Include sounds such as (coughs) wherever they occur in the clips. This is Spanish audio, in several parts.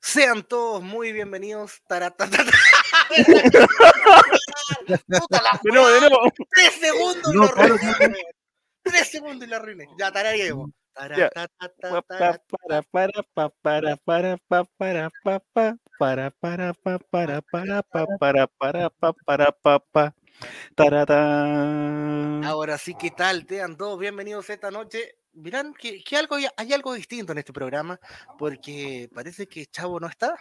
Sean todos muy bienvenidos. Taratatata. Puta la De nuevo, de nuevo. Tres segundos y No, lo claro, arruiné. Tres segundos y lo arruiné. Ya, para, pa, para, para, pa, para, pa, pa, para, para, pa, para, para, pa, para, para, pa, para, pa, pa. Taratán. Ahora sí, ¿qué tal? Sean todos bienvenidos esta noche. Mirán que, que algo, hay algo distinto en este programa, porque parece que Chavo no está.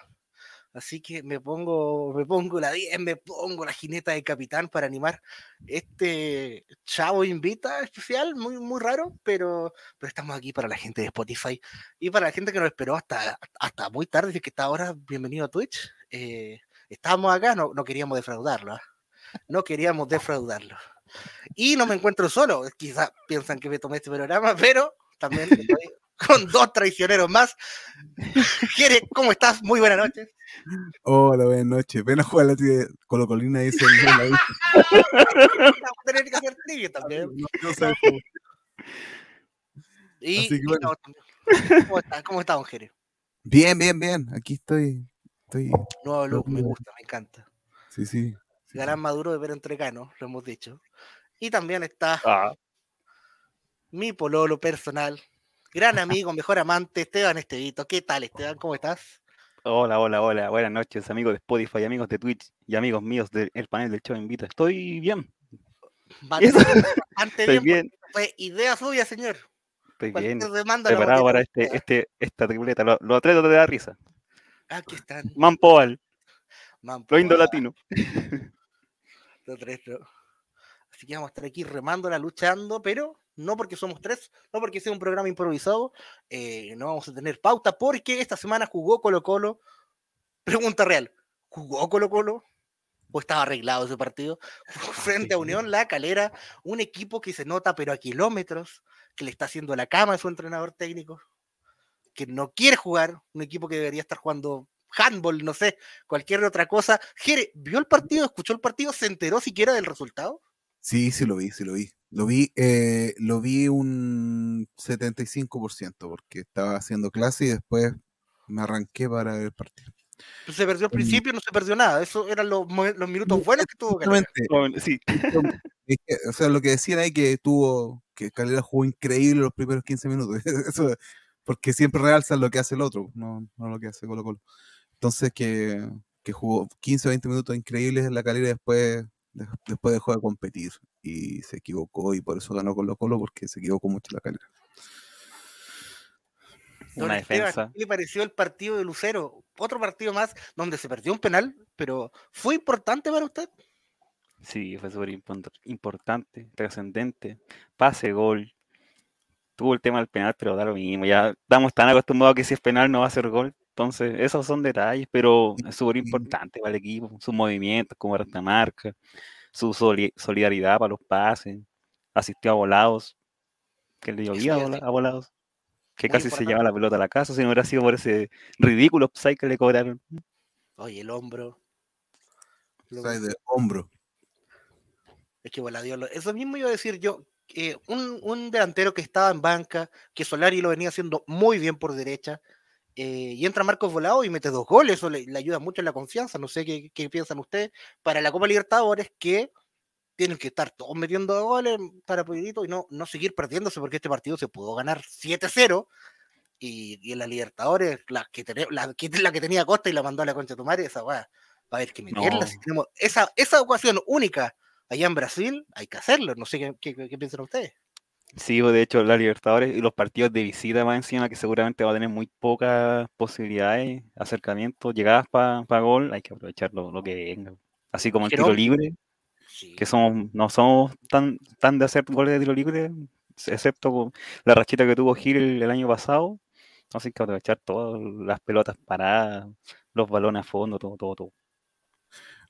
Así que me pongo, me pongo la 10, me pongo la jineta de capitán para animar este Chavo Invita especial, muy, muy raro, pero, pero estamos aquí para la gente de Spotify y para la gente que nos esperó hasta, hasta muy tarde, que está ahora, bienvenido a Twitch. Eh, estábamos acá, no, no queríamos defraudarlo, ¿ah? no queríamos defraudarlo. Y no me encuentro solo, quizás piensan que me tomé este programa, pero también estoy con dos traicioneros más. Jere, ¿cómo estás? Muy buenas noches. Hola, buenas noches. Ven a jugar la tía Colo Colina dice el tener que hacer trivia también. No, sé. Y, que bueno. ¿Cómo está, ¿Cómo está, don Jere? Bien, bien, bien. Aquí estoy. Estoy. Nuevo look, me gusta, me encanta. Sí, sí. Galán maduro de ver entrecano, lo hemos dicho. Y también está Ah, mi pololo personal, gran (laughs) amigo, mejor amante, Esteban Estevito. ¿Qué tal, Esteban? ¿Cómo estás? Hola, hola, hola. Buenas noches, amigos de Spotify, amigos de Twitch y amigos míos del panel del show Invita. Estoy bien, Bastante estoy bien, Fue idea suya, señor. estoy bien. Preparado para este, este, esta tripleta. Los lo atletas de la risa. Aquí están. Mampoal, Man, lo indo latino. no. Así que vamos a estar aquí remándola, luchando, pero no porque somos tres, no porque sea un programa improvisado, eh, no vamos a tener pauta, porque esta semana jugó Colo Colo. (laughs) Pregunta real, ¿jugó Colo Colo? ¿O estaba arreglado ese partido? (laughs) Frente a Unión La Calera, un equipo que se nota, pero a kilómetros, que le está haciendo la cama a su entrenador técnico, que no quiere jugar, un equipo que debería estar jugando handball, no sé, cualquier otra cosa. Jere, ¿vio el partido? ¿Escuchó el partido? ¿Se enteró siquiera del resultado? Sí, sí lo vi, sí lo vi. Lo vi, eh, lo vi un 75% porque estaba haciendo clase y después me arranqué para ver el partido. Pues se perdió al principio y no se perdió nada. Esos eran los, minutos buenos que tuvo Calera. Sí, o sea, lo que decían ahí que tuvo, que Calera jugó increíble los primeros 15 minutos. (laughs) Eso, porque siempre realzan lo que hace el otro, no, no lo que hace Colo Colo. Entonces que, que jugó 15 o 20 minutos increíbles en la Calera y después, de- después dejó de competir y se equivocó y por eso ganó Colo Colo porque se equivocó mucho la. Don una defensa. ¿Qué le pareció el partido de Lucero? Otro partido más donde se perdió un penal, pero ¿fue importante para usted? Sí, fue súper import- importante, trascendente. Pase, gol. Tuvo el tema del penal, pero da lo mismo. Ya estamos tan acostumbrados a que si es penal no va a ser gol. Entonces, esos son detalles, pero es súper importante para el equipo. Sus movimientos, como marca, su soli- solidaridad para los pases. Asistió a volados, que le llovía a, volados. Que muy casi se importante. lleva la pelota a la casa si no hubiera sido por ese ridículo upside que le cobraron. Oye, el hombro. Lo- O sea, de hombro. Es que lo- eso mismo iba a decir yo. eh, un, un delantero que estaba en banca, que Solari lo venía haciendo muy bien por derecha, eh, y entra Marcos Volado y mete dos goles, eso le, le ayuda mucho en la confianza. No sé qué, qué piensan ustedes. Para la Copa Libertadores, que tienen que estar todos metiendo goles para poderito y no, no seguir perdiéndose, porque este partido se pudo ganar 7-0. Y, y en la Libertadores, la que, tene- la, que, (laughs) la que tenía Costa y la mandó a la concha de tu madre, esa weá, va a haber que meterla. No. si tenemos esa, esa ocasión única allá en Brasil, hay que hacerlo. No sé qué, qué- qué piensan ustedes. Sí, pues, de hecho, la Libertadores y los partidos de visita más encima, que seguramente va a tener muy pocas posibilidades, acercamientos, llegadas para gol, hay que aprovechar lo, lo que venga. Así como el tiro libre, Sí. que somos, no somos tan, tan de hacer goles de tiro libre, excepto con la rachita que tuvo Gil el, el año pasado. Entonces hay que aprovechar todas las pelotas paradas, los balones a fondo, todo, todo, todo.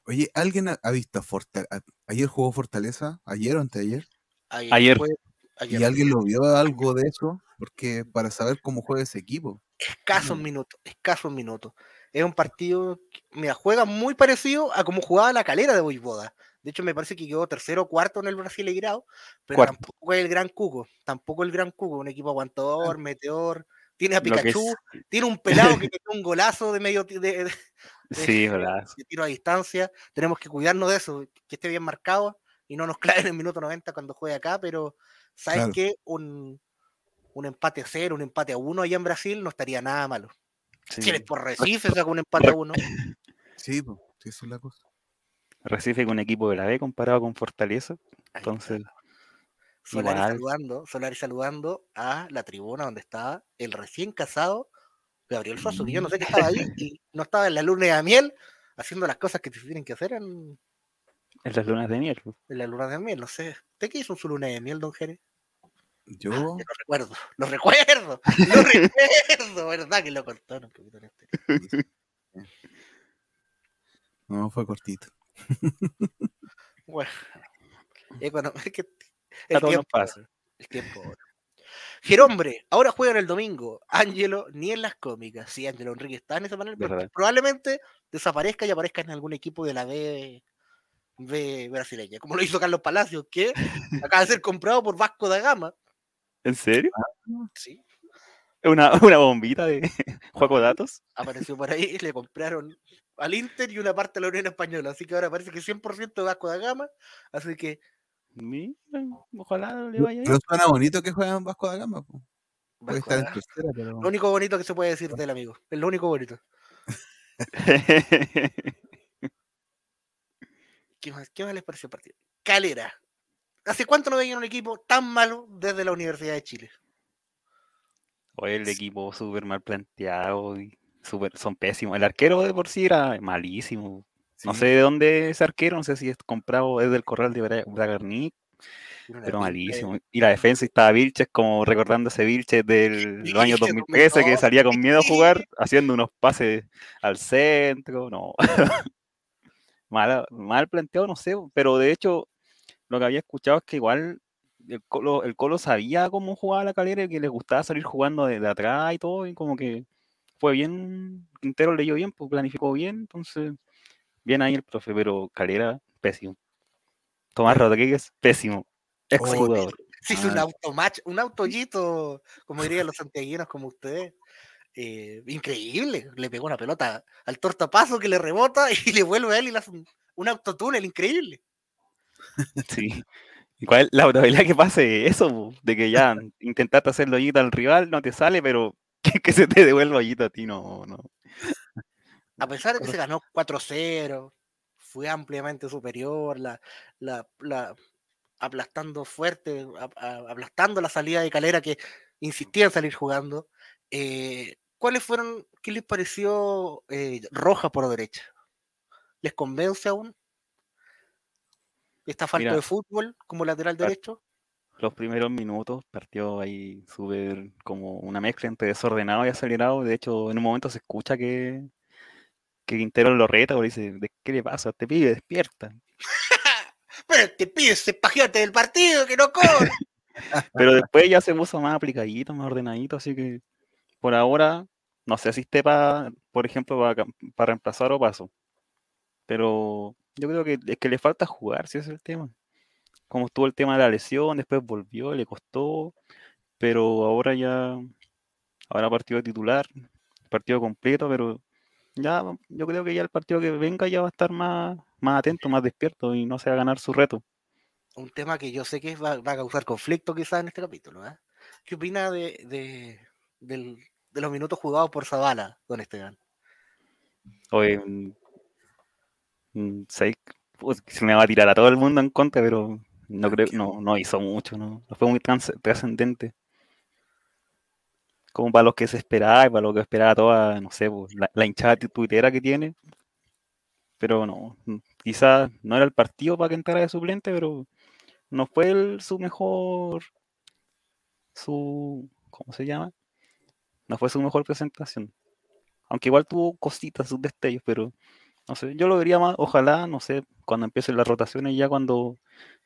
Oye, ¿alguien ha, ha visto Fortaleza? ¿Ayer jugó Fortaleza? ¿Ayer o anteayer? Ayer. fue- ayer. ¿Y alguien lo vio algo de eso? Porque para saber cómo juega ese equipo. escasos Mm. minutos, escasos minutos. Es un partido, que, mira, juega muy parecido a como jugaba la calera de Boivoda. De hecho, me parece que quedó tercero o cuarto en el Brasileirao, pero Cuarto. tampoco es el gran cuco, tampoco el gran cuco, un equipo aguantador, meteor, tiene a Pikachu, es- tiene un pelado que (laughs) metió un golazo de medio de, de- Sí, de- verdad. de tiro a distancia. Tenemos que cuidarnos de eso, que esté bien marcado y no nos claven en el minuto 90 cuando juegue acá, pero ¿sabes Claro. qué? Un, un empate a cero, un empate a uno allá en Brasil no estaría nada malo. Sí. Si eres por Recife, saca un empate a uno. (coughs) Sí, pues, sí, eso es la cosa. Recife con un equipo de la B comparado con Fortaleza. Entonces. Solari saludando, Solari saludando a la tribuna donde estaba el recién casado Gabriel Suazo, que yo no sé qué estaba ahí y no estaba en la luna de miel haciendo las cosas que se tienen que hacer en, en las lunas de miel. en la luna de miel, no sé. ¿Usted qué hizo en su luna de miel, don Jerez? Yo, Ah, (laughs) lo recuerdo, lo recuerdo, (laughs) lo recuerdo, ¿verdad? Que lo contaron un poquito en este. no, fue cortito. Bueno, (laughs) es que el tiempo, pasa. el tiempo. ahora. Jerombre, ahora juegan el domingo. Ángelo, ni en las cómicas. Sí, Ángelo Enrique está en ese panel, pero Verdad. probablemente desaparezca y aparezca en algún equipo de la B, B brasileña, como lo hizo Carlos Palacios, que acaba de ser comprado por Vasco da Gama. ¿En serio? Sí, ¿Una, una bombita de (laughs) (laughs) Juaco Datos? apareció por ahí, le compraron al Inter y una parte de la Unión Española. Así que ahora parece que 100% de Vasco da Gama. Así que Mira, ojalá le vaya Pero bien. suena bonito que juegan Vasco da Gama. po. Vasco estar da en Gama. tercera, pero. Lo único bonito que se puede decir del amigo. Es lo único bonito. (laughs) ¿Qué más, qué más les pareció el partido? Calera. ¿Hace cuánto no veían un equipo tan malo desde la Universidad de Chile? Oye, el equipo súper mal planteado y súper, son pésimos. El arquero de por sí era malísimo. No sé de dónde es arquero, no sé si es comprado, es del Corral de Bra- Bragarnik, pero malísimo. Y la defensa estaba Vilches, como recordando ese Vilches del los años Vilches 2013 que 2002, salía con miedo a jugar, haciendo unos pases al centro, no. (laughs) mal, mal planteado, no sé, pero de hecho lo que había escuchado es que igual el Colo, el Colo sabía cómo jugaba la calera y que les gustaba salir jugando de, de atrás y todo, y como que fue bien, Quintero leyó bien, pues planificó bien, entonces bien ahí el profe, pero Calera, pésimo. Tomás Rodríguez, pésimo. Ex Oh, jugador. Se hizo un Ah. automatch, un autollito, como dirían los santiaguinos como ustedes. Eh, increíble. Le pegó una pelota al tortapazo que le rebota (laughs) y le vuelve a él y le hace un, un autotúnel increíble. Sí. ¿Y cuál la probabilidad que pase eso? De que ya intentaste hacerlo hoyito al rival, no te sale, pero (laughs) que, que se te devuelva hoyito a ti, no, no. A pesar de que se ganó 4-0, fue ampliamente superior, la, la, la- aplastando fuerte, a- a- aplastando la salida de Calera que insistía en salir jugando. eh, ¿Cuáles fueron, qué les pareció eh, Roja por derecha? ¿Les convence aún? ¿Esta falta Mira, de fútbol como lateral derecho? Los primeros minutos partió ahí súper como una mezcla entre desordenado y acelerado. De hecho, en un momento se escucha que, que Quintero lo reta, o dice, "¿De ¿qué le pasa? Te pibe, despierta. (laughs) Pero te pides ese pajeate del partido que no corre. (laughs) Pero después ya se puso más aplicadito, más ordenadito, así que por ahora no sé si esté para, por ejemplo, para, reemplazar o paso. Pero yo creo que es que le falta jugar, si ese es el tema. Como estuvo el tema de la lesión, después volvió, le costó, pero ahora ya, ahora partido de titular, partido completo, pero ya yo creo que ya el partido que venga ya va a estar más, más atento, más despierto y no se va a ganar su reto. un tema que yo sé que va, va a causar conflicto quizás en este capítulo. ¿eh? ¿Qué opina de, de, del- de los minutos jugados por Zavala, don Esteban? Oye, pues, se me va a tirar a todo el mundo en contra, pero no creo, no, no hizo mucho, no, no fue muy trascendente. Como para los que se esperaba y para lo que esperaba toda, no sé, pues, la, la hinchada tu- tuitera que tiene. Pero no, mm, quizás no era el partido para que entrara de suplente, pero no fue el- su mejor, su, ¿cómo se llama? No fue su mejor presentación. Aunque igual tuvo cositas, sus destellos, pero no sé, yo lo vería más, ojalá, no sé, cuando empiecen las rotaciones, ya cuando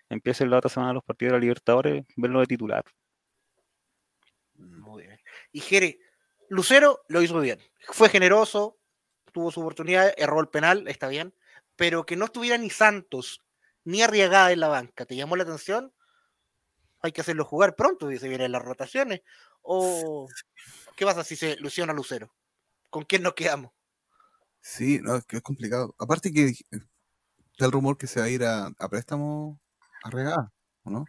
empiecen la otra semana los partidos de la Libertadores, verlo de titular. Muy bien. Y Jere, Lucero lo hizo bien. Fue generoso, tuvo su oportunidad, erró el penal, está bien. Pero que no estuviera ni Santos ni Arriagada en la banca, ¿te llamó la atención? Hay que hacerlo jugar pronto, dice, vienen las rotaciones. ¿O qué pasa si se ilusiona Lucero? ¿Con quién nos quedamos? Sí, no, es que es complicado. Aparte que eh, está el rumor que se va a ir a, a préstamo a regar, ¿o no?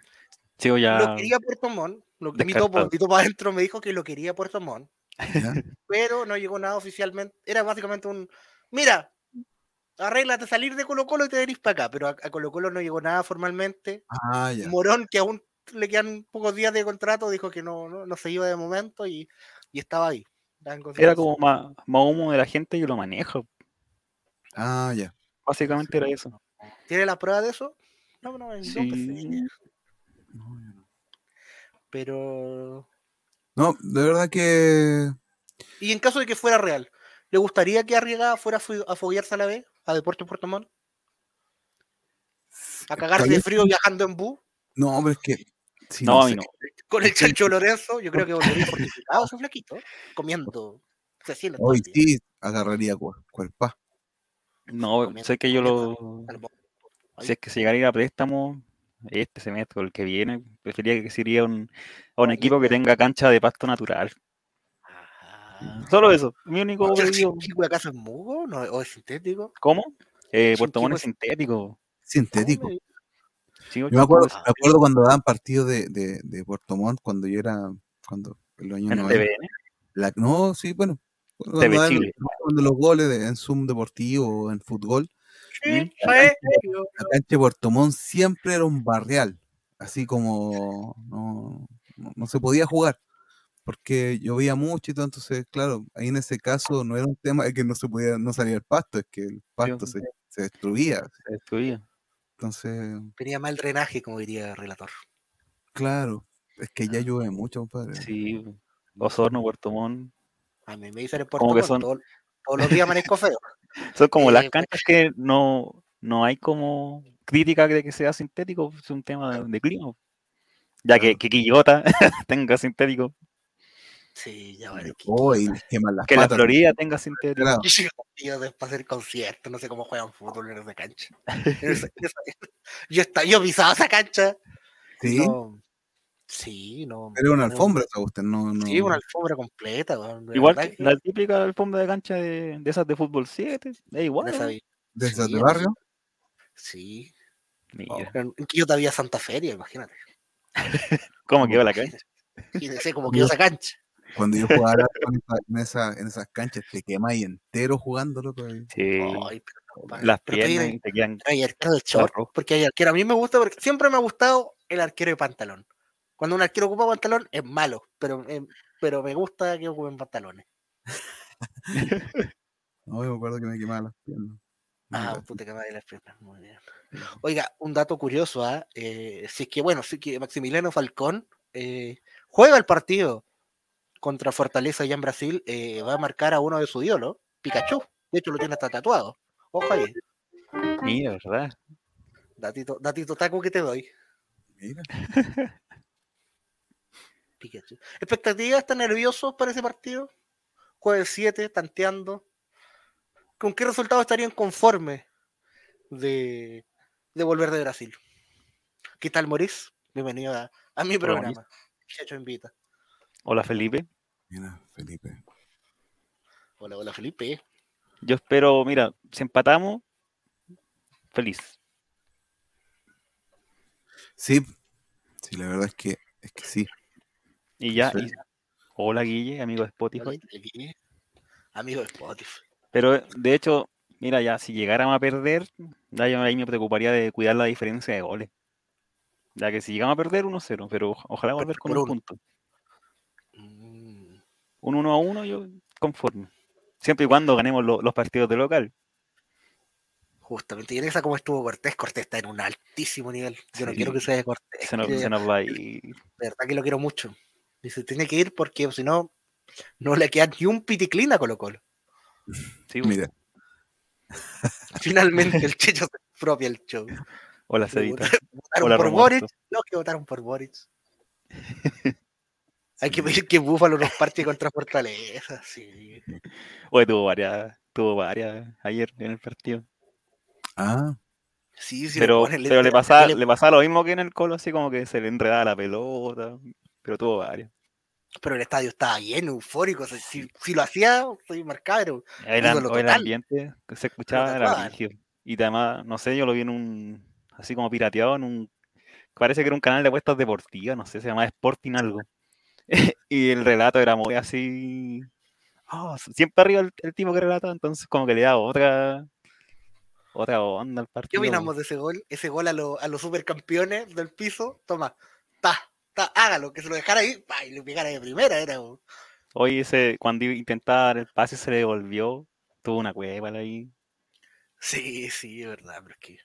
Sigo ya. Lo quería Puerto Montt. Lo, mi topo, mi topo adentro me dijo que lo quería Puerto Montt. ¿Ya? pero no llegó nada oficialmente. Era básicamente un, mira, arréglate salir de Colo Colo y te venís para acá, pero a, a Colo Colo no llegó nada formalmente. Ah, ya. Morón, que aún le quedan pocos días de contrato, dijo que no, no, no se iba de momento y, y estaba ahí. En Era como más, más humo de la gente que lo maneja. Ah, ya. Básicamente era eso. ¿Tiene la prueba de eso? No, no, no Sí. No, ya no. Pero. No, de verdad que Y en caso de que fuera real, ¿le gustaría que Arriaga fuera a foguearse a la vez? ¿A Deportes Puerto Montt? ¿A cagarse de frío viajando en bus? No, pero es que. sí, no, a mí no. Con el chancho Lorenzo, yo creo que (laughs) volvería fortificado ese flaquito, comiendo Hoy sí agarraría cuer- cuerpa. No, sé que yo lo. Si es que se llegara a ir a préstamo este semestre o el que viene, preferiría que se iría a un, a un equipo que tenga cancha de pasto natural. Ah. Solo eso. Mi único (laughs) ¿El acaso es mugo o es sintético? ¿Cómo? Eh, Puerto Montt es sintético. Sintético. Sí, Yo me acuerdo, me acuerdo cuando daban partidos de, de, de Puerto Montt, cuando yo era, cuando en los años En el 90. TVN. La- no, sí, bueno. Cuando, TV daban Chile. cuando los goles de- en Zoom deportivo o en fútbol, Sí, la cancha de Puerto Montt siempre era un barrial, así como no, no, no se podía jugar, porque llovía mucho y todo, entonces, claro, ahí en ese caso no era un tema de que no se podía, no salía el pasto, es que el pasto se, se destruía, Se destruía. Entonces, Tenía mal drenaje, como diría el relator. claro, es que ya llueve mucho, compadre. Sí. Osorno, Puerto Montt. A mí me dicen en Puerto Montt, son- todo- todos los días amanezco feo. (laughs) Son como las Eh, canchas que no, no hay como crítica de que sea sintético, es un tema de, de clima. Ya que, que Quillota (laughs) tenga sintético, Sí, ya vale. Oh, que la. Florida tenga sintético. Claro. Y yo, después para hacer conciertos, no sé cómo juegan fútbol en esa cancha. Yo, estaba, yo pisaba esa cancha. Sí, No, sí, no. pero una no- alfombra, esa usted, no, no. Sí, una alfombra completa. weón, de Igual que la típica alfombra de cancha de, de esas de fútbol 7, es igual. en esa de esas sí, de barrio. Sí. Mira, En en Quillota había Santa Feria, imagínate. (laughs) cómo quedó la cancha. Y sé cómo (laughs) quedó esa cancha. Cuando yo jugaba en, esa- en, esa- en esas canchas, te quemáis entero jugando, loco. Sí, Ay, pero, compadre, las pero piernas hay- te quedan hay arquero de short, porque hay arquero. A mí me gusta, porque siempre me ha gustado el arquero de pantalón. Cuando un arquero ocupa pantalón es malo, pero, eh, pero me gusta que ocupen pantalones. (laughs) No, yo me acuerdo que me quemaba las piernas. Ah, puta que madre las piernas. Muy bien. Oiga, un dato curioso, ¿ah? Eh, si es que, bueno, si es que Maximiliano Falcón eh, juega el partido contra Fortaleza allá en Brasil, eh, va a marcar a uno de sus ídolos, Pikachu. De hecho, lo tiene hasta tatuado. Ojo ahí, Mira, ¿verdad? datito, datito taco que te doy. Mira. (laughs) Pikachu. ¿Expectativas? ¿Están nerviosos para ese partido? Jueves 7, tanteando. ¿Con qué resultado estarían conformes de, de volver de Brasil? ¿Qué tal, Maurice? Bienvenido a, a mi Hola, programa. Chacho invita. Hola Felipe. Mira, Felipe. Hola, hola, Felipe. Yo espero, mira, si empatamos, feliz. Sí, sí, la verdad es que, es que sí. Y ya, y- hola Guille, amigo de Spotify. Hola. Amigo de Spotify. Pero de hecho, mira, ya si llegáramos a perder, ya yo ahí me preocuparía de cuidar la diferencia de goles. Ya que si llegamos a perder 1-0, pero ojalá volver con un uno. punto. Un 1 a 1 yo conforme. Siempre y cuando ganemos lo- los partidos de local. justamente. Y en esa como estuvo Cortés, Cortés está en un altísimo nivel. Yo no quiero que se vaya Cortés. Se nos, que- se nos va a ir. de verdad que lo quiero mucho. Y se tiene que ir porque si no, no le queda ni un piticlín a Colo Colo. Sí, (laughs) Mira, Finalmente el (laughs) Checho se propia el show. Hola Cedita. votaron- votaron Hola, por Romualdo. Boric, los que votaron por Boric. (laughs) Hay que pedir que Búfalo nos parte contra Fortaleza. Sí. Oye, tuvo varias, tuvo varias ayer en el partido. ah, Sí, sí, pero, ponen pero le, letra- pasaba, le- le pasaba lo mismo que en el colo, así como que se le enredaba la pelota. Pero tuvo varias. Pero el estadio estaba lleno, eufórico. o sea, si, si lo hacía, soy marcado. O el ambiente que se escuchaba era. Y además, no sé, yo lo vi en un, así como pirateado, en un, parece que era un canal de apuestas deportivas, no sé, se llamaba Sporting algo. (laughs) y el relato era muy así, ah, siempre arriba el, el tipo que relataba, entonces como que le daba otra, otra onda al ¿Qué partido. opinamos de ese gol? Ese gol a, lo- a los supercampeones del piso. Toma, ta, ta, hágalo, que se lo dejara ahí, pa, y le pegara de primera. Era, bo. Hoy ese, cuando iba a intentar el pase se le devolvió, tuvo una cueva ahí. Sí, sí, es verdad, pero es que.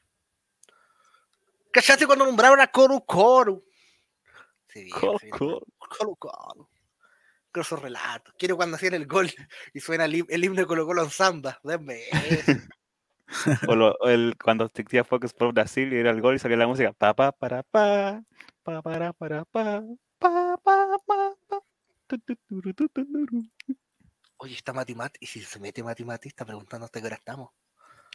¿Cachaste cuando nombraron a Coru Coru? Sí, bien, Co- sí, co- Colo Colo. Grosos relatos. Quiero cuando hacían el gol (laughs) y suena el, him- el himno de Colo Colo en samba. Denme. (laughs) O, lo- el, cuando existía Focus por Brasil y era el gol y salía la música pa pa para pa pa para para pa pa pa pa pa tu, tu, turu, tu, tu, turu. Oye, está Mati Mati. Y si se mete Mati Mati, está preguntando hasta qué hora estamos.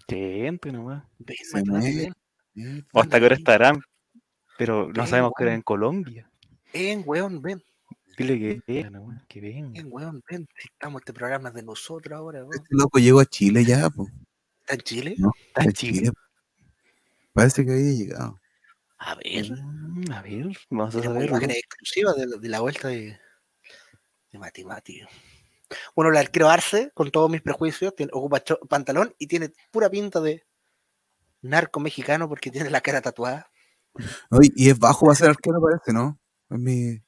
Que entre nomás. Se Mati Mati. O hasta qué hora estarán. Pero no sabemos que era en Colombia. Ven, weón, ven. Dile que venga nomás, que venga. Ven, weón, ven. Estamos, este programa es de nosotros ahora, weón. Este loco llegó a Chile ya, po. ¿Está en Chile? No, Está en Chile. Parece que había llegado. A ver. Mm, A ver, vamos a saber. imágenes exclusivas de, la- de la vuelta de, de Mati Mati. Bueno, el arquero Arce, con todos mis prejuicios, tiene, ocupa pantalón y tiene pura pinta de narco mexicano porque tiene la cara tatuada. Oye, y es bajo, va a ser arquero, parece, ¿no? Es mi.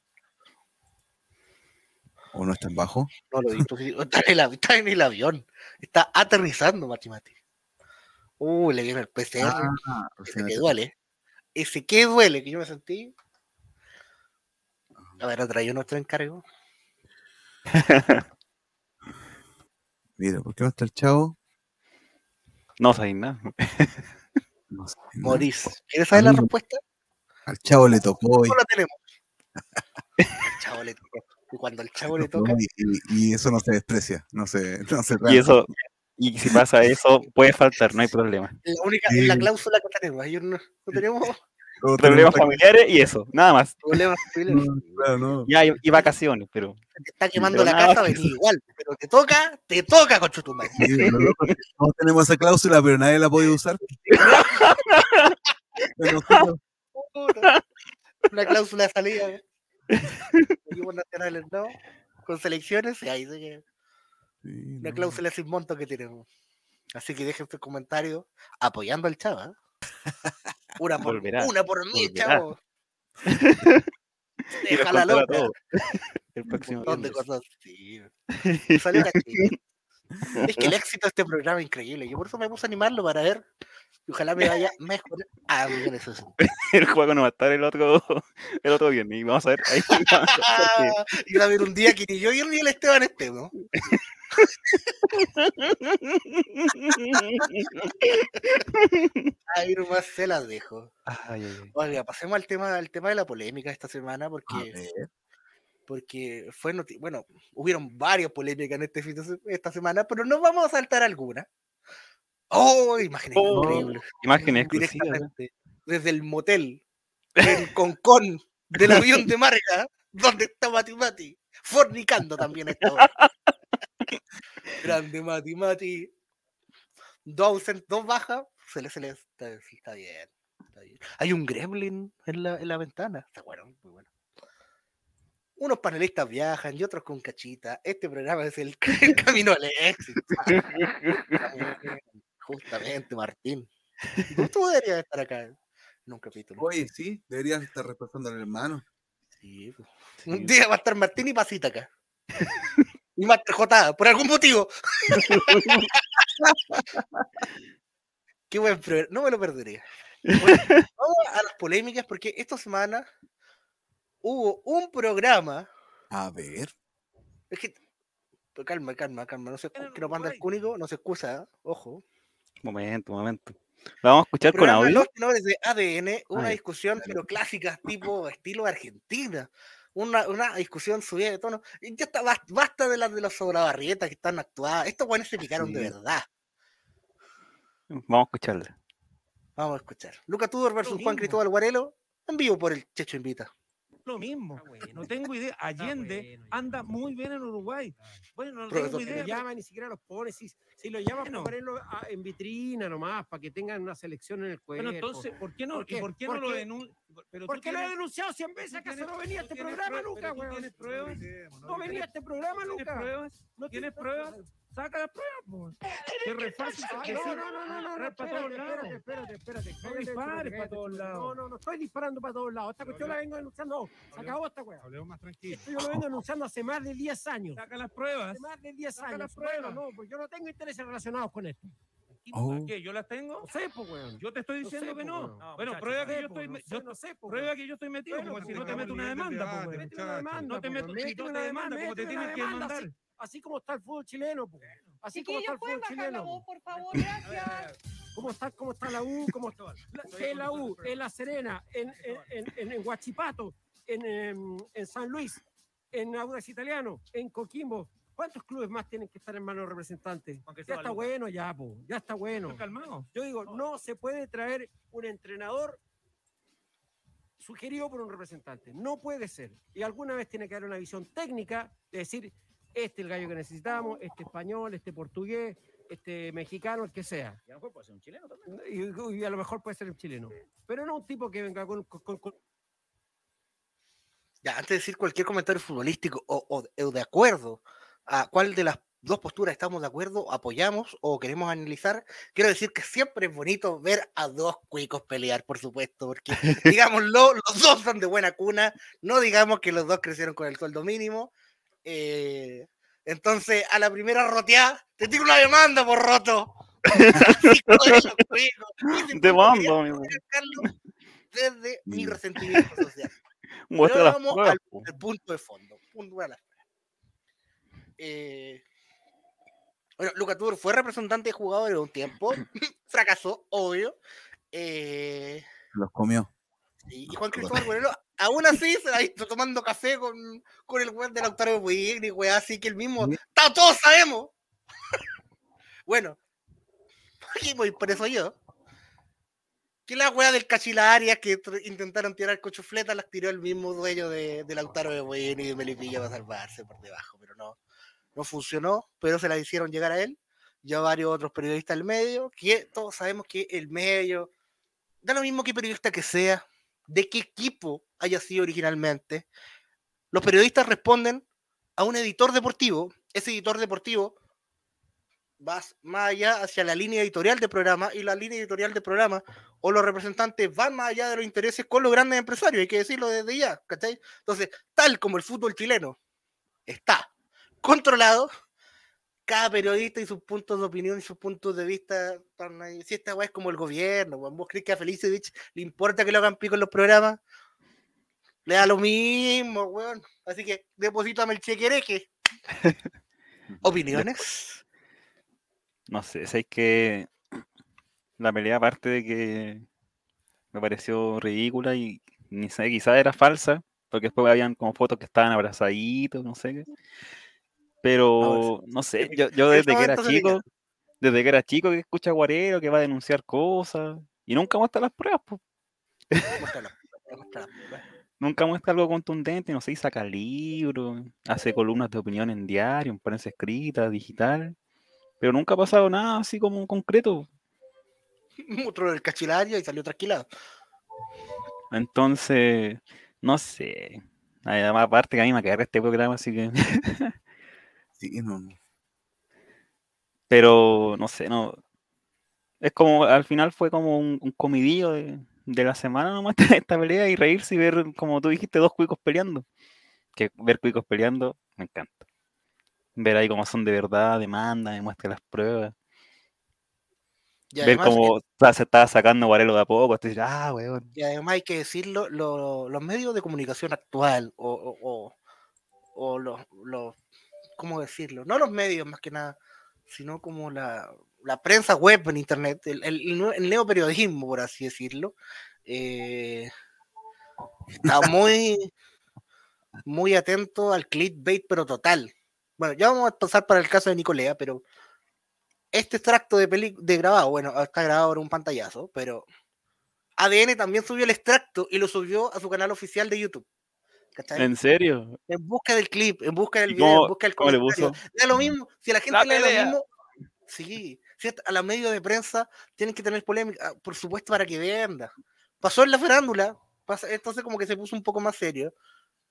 ¿O no es tan bajo? No lo he visto. Está en, el, avi- está en el avión. Está aterrizando Mati Mati. Uh, le viene el PCR. Ah, ese que duele. Ese que duele, que yo me sentí. A ver, traído nuestro encargo. (laughs) Mira, ¿por qué no está el chavo? No sabéis nada. No sé. ¿no? Maurice. ¿Quieres saber la respuesta? Al chavo le tocó y, No la tenemos. El chavo le tocó. Y cuando el chavo le toca, y, y- y eso no se desprecia. No se, (laughs) no se Y eso, y si pasa eso, puede faltar, no hay problema. la única, es la cláusula que tenemos. Ellos no, no tenemos (laughs) Problemas tenemos- familiares y eso, nada más. problemas (laughs) civiles. No, no. Ya, y, y vacaciones, pero te está quemando Pero la casa, vení igual. Pero te toca, te toca con. Sí, Todos tenemos esa cláusula, pero nadie la ha podido usar. Pero Una cláusula de salida. ¿eh? Equipos nacionales, ¿no? Con selecciones, y ahí sigue Sí, la no. cláusula sin monto que tenemos. Así que dejen sus comentarios apoyando al chava. Una por, Volverá, una por mí, volverá. chavo. (laughs) Déjala loca. todo. El Un próximo montón de cosas. (laughs) Salió. Es que el éxito de este programa es increíble. Yo por eso me puse a animarlo para ver. Y ojalá me vaya mejor. Sí. (laughs) El juego no va a estar el otro, (laughs) el otro viernes. Y vamos a ver ahí. (laughs) vamos a ver y va a haber un día que ni yo ni el Esteban estemos. Ahí nomás se las dejo. Ay, ay, ay. Oiga, pasemos al tema, al tema de la polémica esta semana, A porque, porque fue noti- bueno, hubieron varias polémicas en este fin esta semana, pero nos vamos a saltar alguna. ¡Oh! Imágenes Oh, increíbles. Imágenes. ¿eh? Directamente desde el motel en Concón del avión de marca, donde está Mati Mati, fornicando también esto. (laughs) Grande Mati Mati. Dos dos bajas, se le, se le está, está bien, está bien. Hay un gremlin en la, en la ventana, está bueno, muy bueno. Unos panelistas viajan y otros con cachita. Este programa es el, (laughs) el camino al éxito. (laughs) Justamente, Martín. (laughs) Tú, deberías estar acá en un capítulo. Oye, sí, deberías estar reemplazando al hermano. Sí, pues. Sí. Un día va a estar Martín y Pasita acá. y Master J, por algún motivo. (laughs) Qué buen programa. No me lo perdería. Bueno, (laughs) vamos a las polémicas porque esta semana hubo un programa. A ver. Es que. calma, calma, calma. No se, que nos manda el cúnico, no se excusa, ¿eh? ojo. Momento, momento. ¿La vamos a escuchar con audio? Los Tenores de ADN, una discusión, pero clásica, tipo estilo Argentina. Una, una discusión subida de tono. Ya está, bas- basta de las de los sobrabarrietas que están actuadas. Estos buenos se picaron de verdad. Vamos a escucharla. Vamos a escuchar. Luca Tudor versus Juan. Cristóbal Guarelo, en vivo por el Checho Invita. Lo mismo. Está bueno. No tengo idea. Está (laughs) Allende bueno, anda muy bien en Uruguay. Bueno, no Profesor tengo Si idea. lo llama, ni siquiera los pone. Si, si lo llama Bueno. para ponerlo a- en vitrina nomás, para que tengan una selección en el cuerpo. Bueno, entonces, ¿por qué no, ¿Por y qué? por qué no lo denuncian? Pero tú Porque lo he denunciado 100 veces, ¿acaso no venía a este programa, prue- Luca, pero tú weón? tienes pruebas. No venía a este programa, ¿Tienes Luca. pruebas? No ¿Tienes pruebas? Saca las pruebas, po. Que re fácil decir, No, no, no, no, no, no, disparar para todos espérate, lados. espérate, espérate, espérate. No dispares para todos lados. No, no, no estoy disparando para todos lados. Esta cuestión la vengo denunciando. Se acabó esta weá. Hablemos más tranquilo. Esto yo lo vengo denunciando hace más de 10 años. Saca las pruebas. Hace más de 10 Saca años. las Bueno, pruebas. no, pues yo no tengo intereses relacionados con esto. Oh. ¿Qué? ¿Yo las tengo? No sé, pues, weón. Yo te estoy No sé, diciendo que po, no. Bueno, prueba no que yo estoy, no me- sé, yo- no sé, po, prueba que yo estoy metido, Bueno, como si pues, no te meto una demanda, weón. No te meto, no una demanda, como te una que demanda, demandar. Así, como está el fútbol chileno, po. Así como está Chiquillos, el ¿pueden fútbol bajar la chileno. voz, por favor? Gracias. ¿Cómo está, cómo está la U? ¿Cómo (laughs) está? La, en la U, en La Serena, en, en, en, en Huachipato, en, em, en San Luis, en Audax Italiano, en Coquimbo. ¿Cuántos clubes más tienen que estar en manos de representantes? Ya está bueno, ya, po. Ya está bueno. Estoy calmado. Yo digo, no se puede traer un entrenador sugerido por un representante. No puede ser. Y alguna vez tiene que haber una visión técnica de decir, este es el gallo que necesitamos, este español, este portugués, este mexicano, el que sea. Y a lo mejor puede ser un chileno también. Y, y a lo mejor puede ser un chileno. Pero no un tipo que venga con... con- con- con- Ya, antes de decir cualquier comentario futbolístico o, o- o de acuerdo a cuál de las dos posturas estamos de acuerdo, apoyamos o queremos analizar, quiero decir que siempre es bonito ver a dos cuicos pelear, por supuesto, porque digámoslo, los dos son de buena cuna, no digamos que los dos crecieron con el sueldo mínimo. eh, entonces, a la primera roteada, te tiro una demanda por roto. (laughs) Demanda, Desde mi Mira. resentimiento social. (laughs) Pero vamos al- el punto de fondo. Punto de la- Eh, bueno, Luca fue representante de jugadores un tiempo, (clears throat) (laughs) fracasó, obvio. Eh, Los comió. y, Juan Cristóbal Moreno, aún así, se la ha visto tomando café con, con el weón del Puig y weá, así que el mismo, Sí. "Ta- todos sabemos. (laughs) bueno, y voy por eso yo. Que la weá del Cachilaria que intentaron tirar cochufletas las tiró el mismo dueño de, de Lautaro de Bueno y de Melipilla para salvarse por debajo, pero no, no funcionó, pero se la hicieron llegar a él, y a varios otros periodistas del medio, que todos sabemos que el medio, da lo mismo que periodista que sea, de qué equipo haya sido originalmente, los periodistas responden a un editor deportivo, ese editor deportivo va más allá hacia la línea editorial del programa y la línea editorial del programa o los representantes van más allá de los intereses con los grandes empresarios, hay que decirlo desde ya, ¿cachai? Entonces, tal como el fútbol chileno está controlado, cada periodista y sus puntos de opinión y sus puntos de vista, si esta weá es como el gobierno, weón, vos crees que a Felicevich le importa que lo hagan pico en los programas, le da lo mismo, weón. Así que deposítame el chequereque. (laughs) ¿Opiniones? No sé, sé que la pelea, aparte de que me pareció ridícula y ni sé, quizás era falsa, porque después habían como fotos que estaban abrazaditos, no sé qué. Pero no sé, yo, yo desde que era chico, desde que era chico que escucha Guarero, que va a denunciar cosas, y nunca muestra las pruebas, muéstrala. Nunca muestra algo contundente, no sé, y saca libros, hace columnas de opinión en diario, en prensa escrita, digital, pero nunca ha pasado nada así como concreto. (laughs) Otro del cachilario y salió trasquilado. Entonces, no sé. Además, aparte que a mí me carga este programa, así que. (laughs) Sí, no, no. Pero, no sé, no. Es como, al final fue como un, un comidillo de, de la semana nomás (laughs) esta pelea y reírse y ver, como tú dijiste, dos cuicos peleando. Que ver cuicos peleando, me encanta. Ver ahí cómo son de verdad, demanda, me muestra las pruebas. Y ver cómo se estaba sacando Guarelo de a poco. Hasta decir, ah, weón. y además hay que decirlo, lo- los medios de comunicación actual o, o, o- o los, los- ¿cómo decirlo? No los medios más que nada, sino como la, la prensa web en internet, el, el, el neoperiodismo, por así decirlo, eh, está (laughs) muy, muy atento al clickbait, pero total. Bueno, ya vamos a pasar para el caso de Nicolea, pero este extracto de, peli de grabado, bueno, está grabado en un pantallazo, pero ADN también subió el extracto y lo subió a su canal oficial de YouTube. ¿Cachai? ¿En serio? En busca del clip, en busca del ¿Y video, en busca del comentario. Da lo mismo, si a la gente le da lo mismo, sí, si a los medios de prensa tienen que tener polémica, por supuesto, para que venda. Pasó en la farándula, pasa- entonces como que se puso un poco más serio,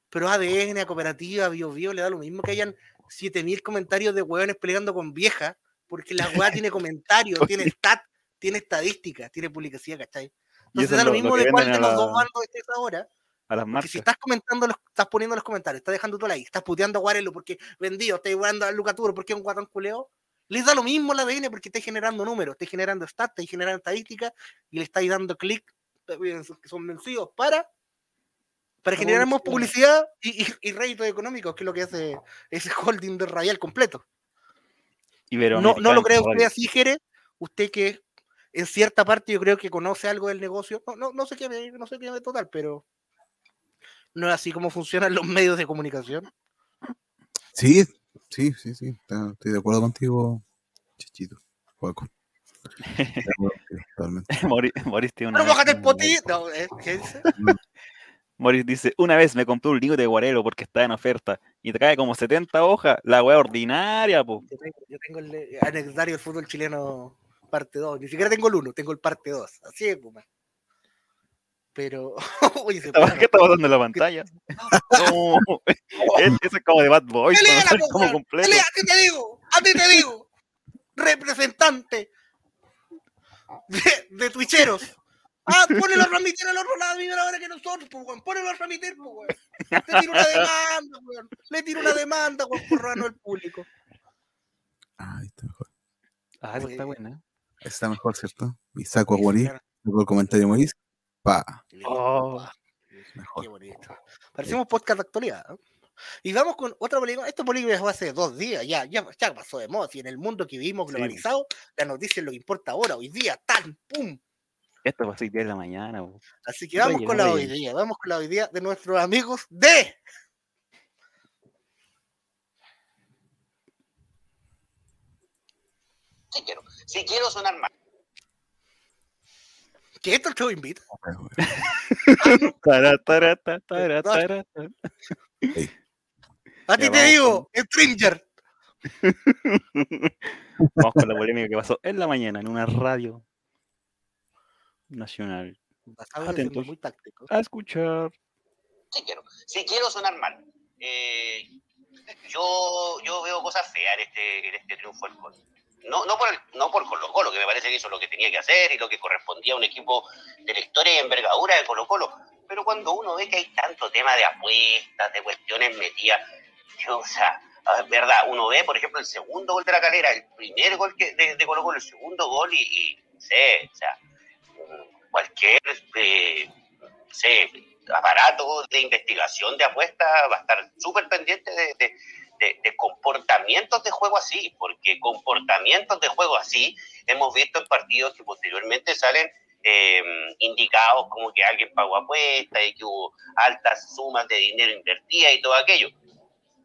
pero ADN, a Cooperativa, Bio Bio, le da lo mismo que hayan 7000 comentarios de hueones peleando con vieja, porque la weá tiene (laughs) comentarios, tiene stat, tiene estadística, tiene publicidad, ¿cachai? Entonces da lo lo- mismo de cuál de los dos bandos estés ahora. A las marcas. si estás comentando, los, estás poniendo los comentarios, estás dejando tu like, estás puteando a Guarelo porque vendido, estás jugando a Lucaturo porque es un guatón culeo, les da lo mismo la ADN porque estás generando números, estás generando stats, estás generando estadísticas y le estáis dando clic eh, que son vencidos para para generar más publicidad. y, y, y réditos económicos, que es lo que hace ese holding de Radial completo. No, no lo cree usted así, Jere, usted que en cierta parte yo creo que conoce algo del negocio, no, no, no sé qué, no sé qué total, pero no es así como funcionan los medios de comunicación. Sí, sí, sí, sí. está- Estoy de acuerdo contigo, Chichito. Juaco. (laughs) (laughs) Moris, tiene una bájate el ¿eh? ¿Qué dice? (laughs) Moris dice, una vez me compré un libro de Guarelo porque está en oferta y te cae como 70 hojas, la wea ordinaria, po. Yo tengo, yo tengo el eh, anecdotario del fútbol chileno parte 2. Ni siquiera tengo el 1, tengo el parte 2. Así es, pues, man. Pero, (laughs) oye, se ¿Qué está- pasa. ¿Qué está pasando en la pantalla? No, (laughs) es- eso es como de Bad Boys, Pelea, po, (laughs) como completo. pelea, a ti te digo, a ti te digo, representante de, de twitcheros. Ah, ponelo a transmitir al otro lado a la hora que nosotros, pues, weón. Ponelo a transmitir, pues, weón. Le tiro una demanda, weón. Le tiro una demanda, weón, por rano al público. Ah, ahí está mejor. Ah, esa está buena. Está mejor, ¿cierto? Y saco a saco el comentario de Moris. Pa, Oh. mejor. Qué bonito. Parecemos podcast de actualidad. ¿no? Y vamos con otra película. Esta película fue hace dos días, ya, ya, ya pasó de moda. Y en el mundo que vivimos Sí. globalizado, la noticia es lo que importa ahora, hoy día, tan, pum. Esto pasó hoy día de la mañana. Así que vamos con la hoy día, vamos con la hoy día de nuestros amigos de. Si quiero, si quiero sonar mal. Que esto te invita. (laughs) A ti te digo, Stranger. (laughs) Vamos con la polémica que pasó en la mañana en una radio nacional. Atentos. muy táctico. A escuchar. Si quiero, si quiero sonar mal. Eh, yo, yo veo cosas feas en este, en este triunfo del. No, no, por no por Colo Colo, que me parece que hizo lo que tenía que hacer y lo que correspondía a un equipo de la historia y envergadura de Colo Colo. Pero cuando uno ve que hay tanto tema de apuestas, de cuestiones metidas, yo, o sea, ver, verdad, uno ve, por ejemplo, el segundo gol de la calera, el primer gol de, de Colo Colo, el segundo gol y, y sé, o sea, cualquier, eh, aparato de investigación de apuestas va a estar súper pendiente de- de- comportamientos de juego así, porque comportamientos de juego así hemos visto en partidos que posteriormente salen eh, indicados como que alguien pagó apuestas y que hubo altas sumas de dinero invertidas y todo aquello.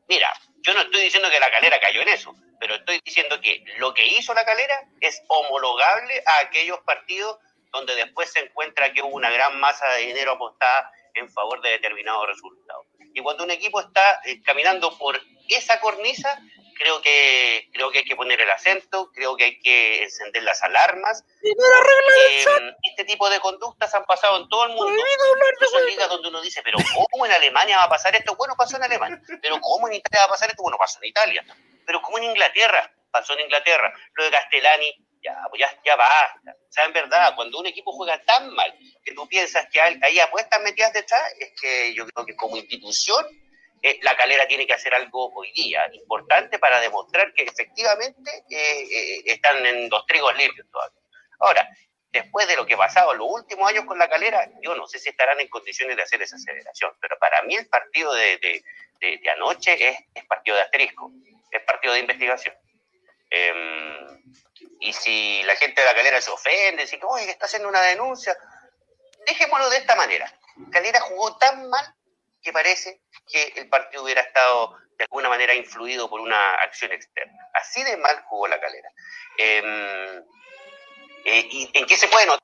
Mira, yo no estoy diciendo que la calera cayó en eso, pero estoy diciendo que lo que hizo la calera es homologable a aquellos partidos donde después se encuentra que hubo una gran masa de dinero apostada en favor de determinados resultados. Y cuando un equipo está eh, caminando por esa cornisa, creo que, creo que hay que poner el acento, creo que hay que encender las alarmas. porque, mm, este tipo de conductas han pasado en todo el mundo. En ligas donde uno dice, pero ¿cómo en Alemania va a pasar esto? Bueno, pasó en Alemania. Pero ¿cómo en Italia va a pasar esto? Bueno, pasó en Italia. Pero ¿cómo en Inglaterra? Pasó en Inglaterra. Lo de Castellani, ya, pues ya, ya basta. O sea, en verdad, cuando un equipo juega tan mal que tú piensas que hay, apuestas metidas detrás, es que yo creo que como institución eh, la calera tiene que hacer algo hoy día importante para demostrar que efectivamente eh, eh, están en los trigos limpios todavía. Ahora, después de lo que ha pasado los últimos años con la calera, yo no sé si estarán en condiciones de hacer esa aceleración, pero para mí el partido de, de- de- anoche es partido de asterisco, es partido de investigación. Em, y si la gente de la calera se ofende, dice, oye, que está haciendo una denuncia, dejémoslo de esta manera. Calera jugó tan mal que parece que el partido hubiera estado de alguna manera influido por una acción externa. Así de mal jugó la calera. Em, eh, ¿Y en qué se puede notar?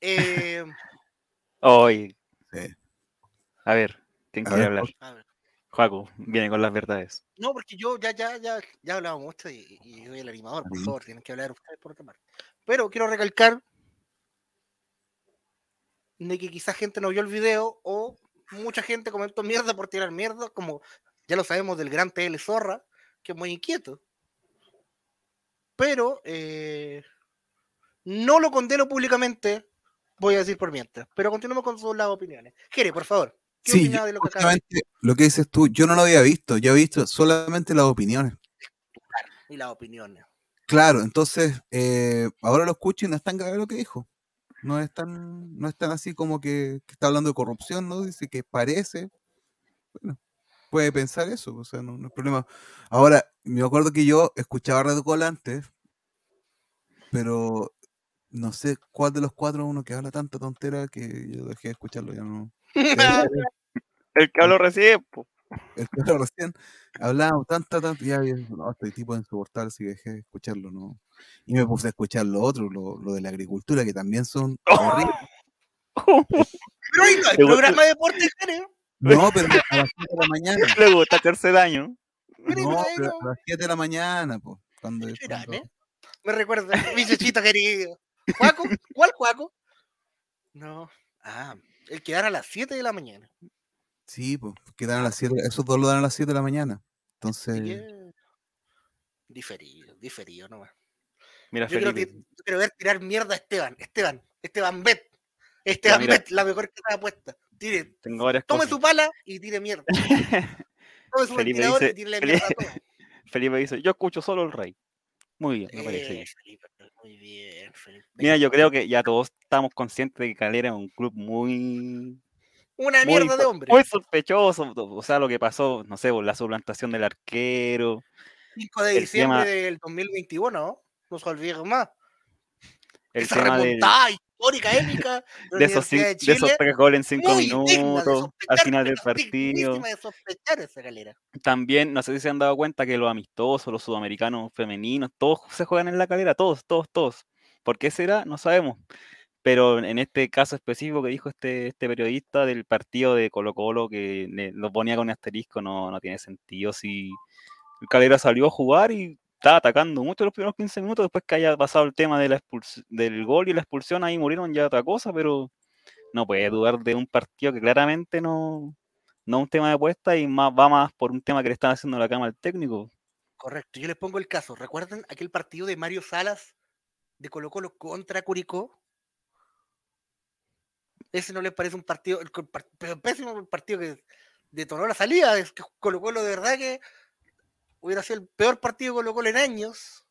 Eh, (laughs) Hoy. Sí. A ver, ¿Quién A quiere ver, hablar? A ver. Juaco, viene con las verdades. No, porque yo ya, ya, ya, ya he hablado mucho y, y soy el animador, por favor, tienen que hablar ustedes por otra parte. Pero quiero recalcar de que quizás gente no vio el video o mucha gente comentó mierda por tirar mierda, como ya lo sabemos del gran TL Zorra, que es muy inquieto. Pero eh, no lo condeno públicamente, voy a decir por mientras. Pero continuemos con sus las opiniones. Jere, por favor, ¿qué Sí, yo, de lo que lo que dices tú, yo no lo había visto, yo he visto solamente las opiniones. y las opiniones? Claro, entonces eh, ahora lo escucho y no es tan grave lo que dijo. No es tan, no es tan así como que, que está hablando de corrupción, ¿no? Dice que parece. Bueno, puede pensar eso, o sea, no, no hay problema. Ahora, me acuerdo que yo escuchaba Red Gol antes, pero no sé cuál de los cuatro uno que habla tanta tontera que yo dejé de escucharlo, ya no. (laughs) El que habló recién, po. el que hablaba recién hablábamos tanta, tanta, ya, ya, no, este tipo es insoportable, así que dejé de escucharlo, ¿no? Y me puse a escuchar lo otro, lo, lo de la agricultura, que también son (laughs) horribles. Pero ahí no hay programa de deporte, Jere. No, pero a las 7 de la mañana. Le gusta hacerse daño. No, pero a las 7 de la mañana, pues. Cuando, ¿eh? Me recuerda, mi chechito querido. ¿Juaco? ¿Cuál Juaco? No. Ah, el que dan a las 7 de la mañana. Sí, pues, que dan a las 7, esos dos lo dan a las 7 de la mañana. Entonces, que, Diferido, diferido nomás. Mira, Yo quiero, Felipe. ti- yo quiero ver tirar mierda a Esteban. Esteban, Esteban Bet. Esteban mira. Bet, la mejor que está apuesta. Tire, Tengo varias tome cosas. su pala y tire mierda. (laughs) Tome su Felipe ventilador dice- y tire Felipe- mierda a todo. (laughs) Felipe dice, yo escucho solo el rey. Muy bien, me parece bien. Eh, Felipe, muy bien, Felipe. Mira, yo creo que ya todos estamos conscientes de que Calera es un club muy, Una muy, mierda de hombre. muy sospechoso. O sea, lo que pasó, no sé, por la suplantación del arquero. 5 de diciembre tema- del 2021, ¿no? No se olviden más. El Esa tema del- histórica, épica de, de, esos, de de esos tres goles en cinco minutos al final del partido. de sospechar esa galera. También, no sé si se han dado cuenta que los amistosos, los sudamericanos femeninos, todos se juegan en la calera, todos, todos, todos. ¿Por qué será? No sabemos. Pero en este caso específico que dijo este, este periodista del partido de Colo Colo, que le- lo ponía con asterisco, no, no tiene sentido. Si Calera salió a jugar y estaba atacando mucho los primeros 15 minutos, después que haya pasado el tema del gol y la expulsión, ahí murieron ya otra cosa, pero no puede dudar de un partido que claramente no, no es un tema de apuesta y más, va más por un tema que le están haciendo la cama al técnico. Correcto, yo les pongo el caso. ¿Recuerdan aquel partido de Mario Salas de Colo Colo contra Curicó? Ese no les parece un partido, el par- pero pésimo partido que detonó la salida. Es que Colo Colo de verdad que hubiera sido el peor partido de Colo Colo en años.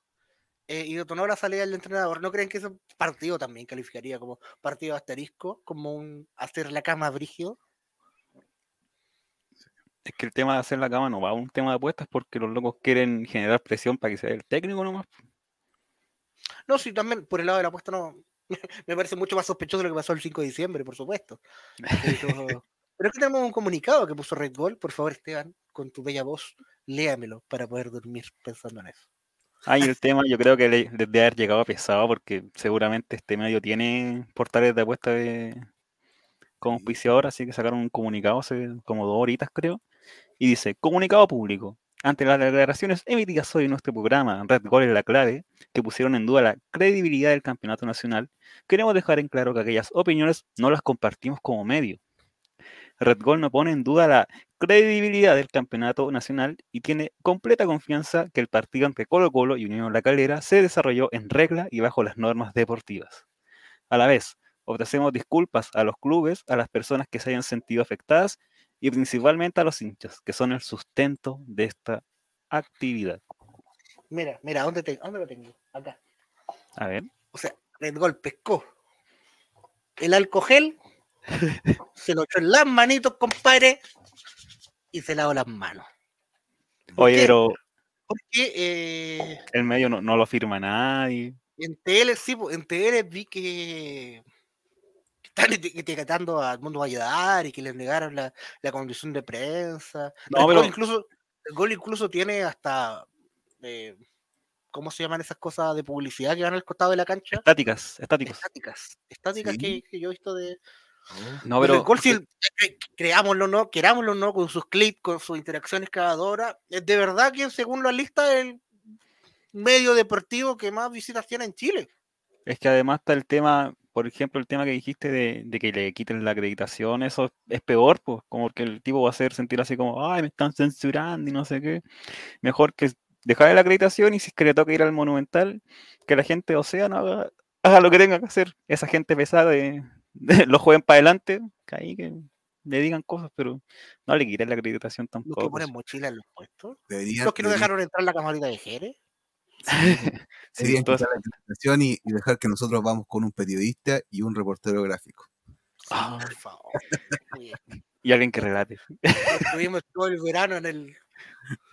eh, y detonó la salida del entrenador. ¿No creen que ese partido también calificaría como partido asterisco? Como un hacer la cama brígido. Es que el tema de hacer la cama no va a un tema de apuestas porque los locos quieren generar presión para que sea el técnico nomás. No, sí, también por el lado de la apuesta no. (laughs) Me parece mucho más sospechoso lo que pasó el 5 de diciembre, por supuesto. (laughs) Pero, es que tenemos un comunicado que puso Red Gold. Por favor, Esteban, con tu bella voz, léamelo para poder dormir pensando en eso. Ahí el tema yo creo que le, debe haber llegado pesado porque seguramente este medio tiene portales de apuesta de, auspiciador, así que sacaron un comunicado hace como dos horitas creo, y dice, comunicado público, ante las declaraciones emitidas hoy en nuestro programa Red Gol es la clave, que pusieron en duda la credibilidad del campeonato nacional, queremos dejar en claro que aquellas opiniones no las compartimos como medio. Red Gol no pone en duda la credibilidad del campeonato nacional y tiene completa confianza que el partido entre Colo Colo y Unión La Calera se desarrolló en regla y bajo las normas deportivas. A la vez, ofrecemos disculpas a los clubes, a las personas que se hayan sentido afectadas y principalmente a los hinchas, que son el sustento de esta actividad. Mira, mira, ¿dónde, te, ¿dónde lo tengo? Acá. A ver, O sea, Red Gold pescó el alcohol, (laughs) se lo echó en las manitos, compadre, y se lavó las manos. ¿Por oye, qué? pero Porque eh, el medio no, no lo firma nadie. En TL, sí, en TL vi que que están (laughs) eti- etiquetando al mundo va a ayudar y que les negaron la, la condición de prensa. No, el, pero- gol incluso, el gol incluso tiene hasta, eh, ¿cómo se llaman esas cosas de publicidad que van al costado de la cancha? Estáticas, estáticos. Estáticas, estáticas Sí. que, que yo he visto de, No, Pero pero el gol, si el- cre- creámoslo o no, querámoslo o no, con sus clips, con sus interacciones cada dos horas, es de verdad que según la lista es el medio deportivo que más visitas tiene en Chile. es que además está el tema, por ejemplo, el tema que dijiste de, de que le quiten la acreditación, eso es, es peor, pues, como que el tipo va a hacer sentir así como, ay, me están censurando y no sé qué. Mejor que dejar la acreditación y si es que le toca ir al Monumental, que la gente de Océano haga, haga lo que tenga que hacer. Esa gente pesada de- (laughs) lo jueguen para adelante, que ahí que le digan cosas, pero no le quiten la acreditación Los que tampoco. ponen mochila en los puestos. Deberían, Los que no deberían- dejaron entrar la camarita de Jerez. (laughs) Sí, (laughs) todas- quitar la acreditación y, y dejar que nosotros vamos con un periodista y un reportero gráfico. Sí, Ah. por favor. Y alguien que relate. Estuvimos todo el verano en el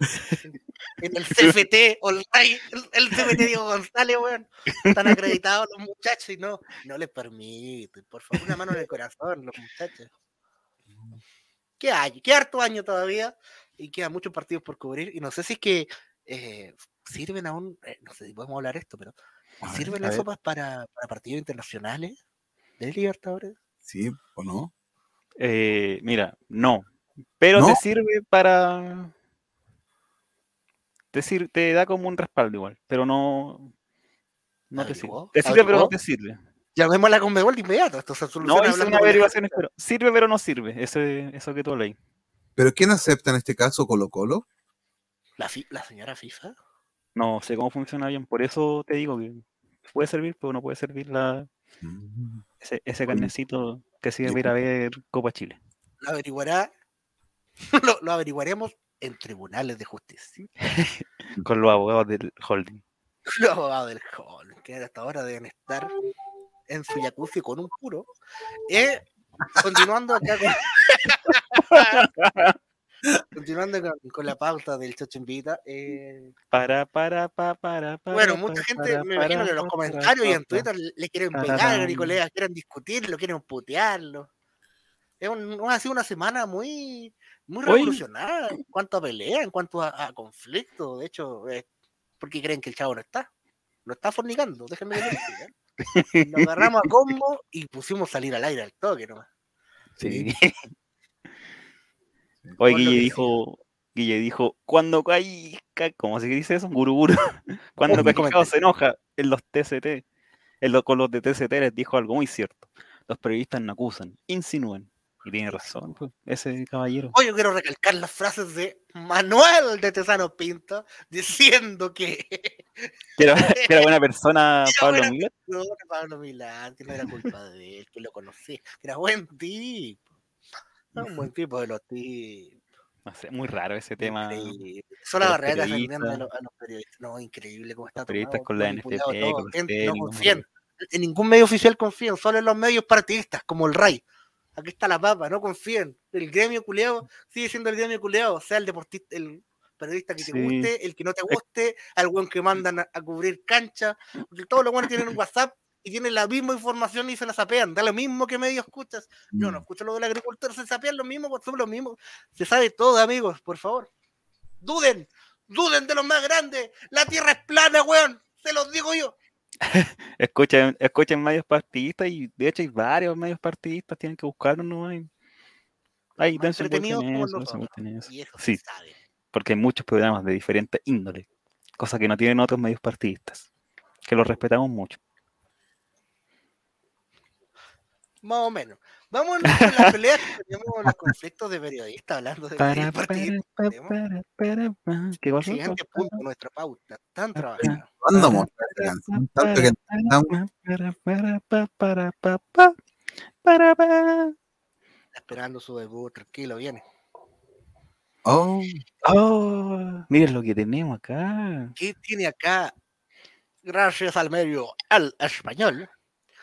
(laughs) en el CFT online, el, CFT Diego González, weón. Están acreditados los muchachos y no, no les permiten. Por favor, una mano en el corazón, los muchachos. ¿Qué hay? Qué harto año todavía y quedan muchos partidos por cubrir. Y no sé si es que eh, sirven aún, eh, no sé si podemos hablar esto, pero ¿sirven las sopas para, para partidos internacionales de Libertadores? ¿Sí o no? Eh, mira, no. Pero ¿No? te sirve para. Te, sir- te da como un respaldo igual, pero no. No te sirve. Te sirve, pero no te sirve. Llamémosla a Conmebol de inmediato. Esto se No soluciona hice hablando una con la averiguaciones, pero sirve, pero no sirve. Ese, eso que tú leí. ¿Pero quién acepta en este caso Colo Colo? La, fi- la señora FIFA. No sé cómo funciona bien. Por eso te digo que puede servir, pero no puede servir la, Mm. ese, ese carnecito que sirve para ir a ver Copa Chile. Lo averiguará. (laughs) lo, lo averiguaremos en tribunales de justicia. (laughs) Con los abogados del holding. Los abogados del hall, que hasta ahora deben estar en su jacuzzi con un puro. Eh, continuando acá con. (laughs) continuando con, con la pauta del Chocho Invita. eh, Para, para, pa, para, para. bueno, mucha gente, para, me imagino para, que en los comentarios y para, en Twitter le quieren para, pegar, para. a Nicolás, quieren discutirlo, quieren putearlo. Es un- ha sido una semana muy, muy revolucionada en cuanto a pelea, en cuanto a, a conflicto. De hecho, eh, porque creen que el chavo no está. No está fornicando, déjenme que. Nos agarramos a (laughs) combo y pusimos salir al aire al toque nomás. Sí. (laughs) Oye, Guille dijo, Guille dijo, cuando caiga, ¿cómo se dice eso? Guruguru. (laughs) Cuando comentario. se enoja en los TCT, en lo- con los de TCT les dijo algo muy cierto. Los periodistas no acusan, insinúan. Y tiene razón, pues, ese caballero. Hoy yo quiero recalcar las frases de Manuel de Tesano Pinto diciendo que (laughs) Que era, que era buena persona (laughs) Era Pablo buena de Pablo Milán, que no era culpa de él, que lo conocí, que era buen tipo. Era un buen tipo de los tipos. No sé, muy raro ese tema. Increíble. Son las los barreras defendiendo a periodistas. los, a los periodistas. No, increíble cómo está periodistas tomado, con la NFP, con los no confíen. En ningún medio oficial confían, solo en los medios partidistas, como el RAI. Aquí está la papa, no confíen. El gremio culeado sigue siendo el gremio culeado, sea el deportista, el periodista que te guste, el que no te guste, al buen que mandan a, a cubrir cancha, porque todos los buenos tienen un WhatsApp y tienen la misma información y se la sapean, da lo mismo que medio escuchas. Yo no Mm. escucho lo del agricultor, se sapean lo mismo, pues, son lo mismo. Se sabe todo, amigos, por favor. Duden, duden de los más grandes. La tierra es plana, weón. Se los digo yo. (laughs) Escuchen, escuchen medios partidistas y de hecho hay varios medios partidistas, tienen que buscarlos, no hay. Ahí, dense Sí, sabe. porque hay muchos programas de diferentes índole, cosa que no tienen otros medios partidistas, que los respetamos mucho. Más o menos. Vamos con las peleas que tenemos, los conflictos de periodistas hablando de Para, para, para, para, pa. ¿Qué pasó? Siguiente punto, nuestra pauta. Tan trabajada. ¿Cuándo mostrar esta canción? Tanto que Para, para, pa, para, pa, pa, para, pa. Esperando su debut, tranquilo, viene. Oh, Oh, miren lo que tenemos acá. ¿Qué tiene acá? Gracias al medio al español.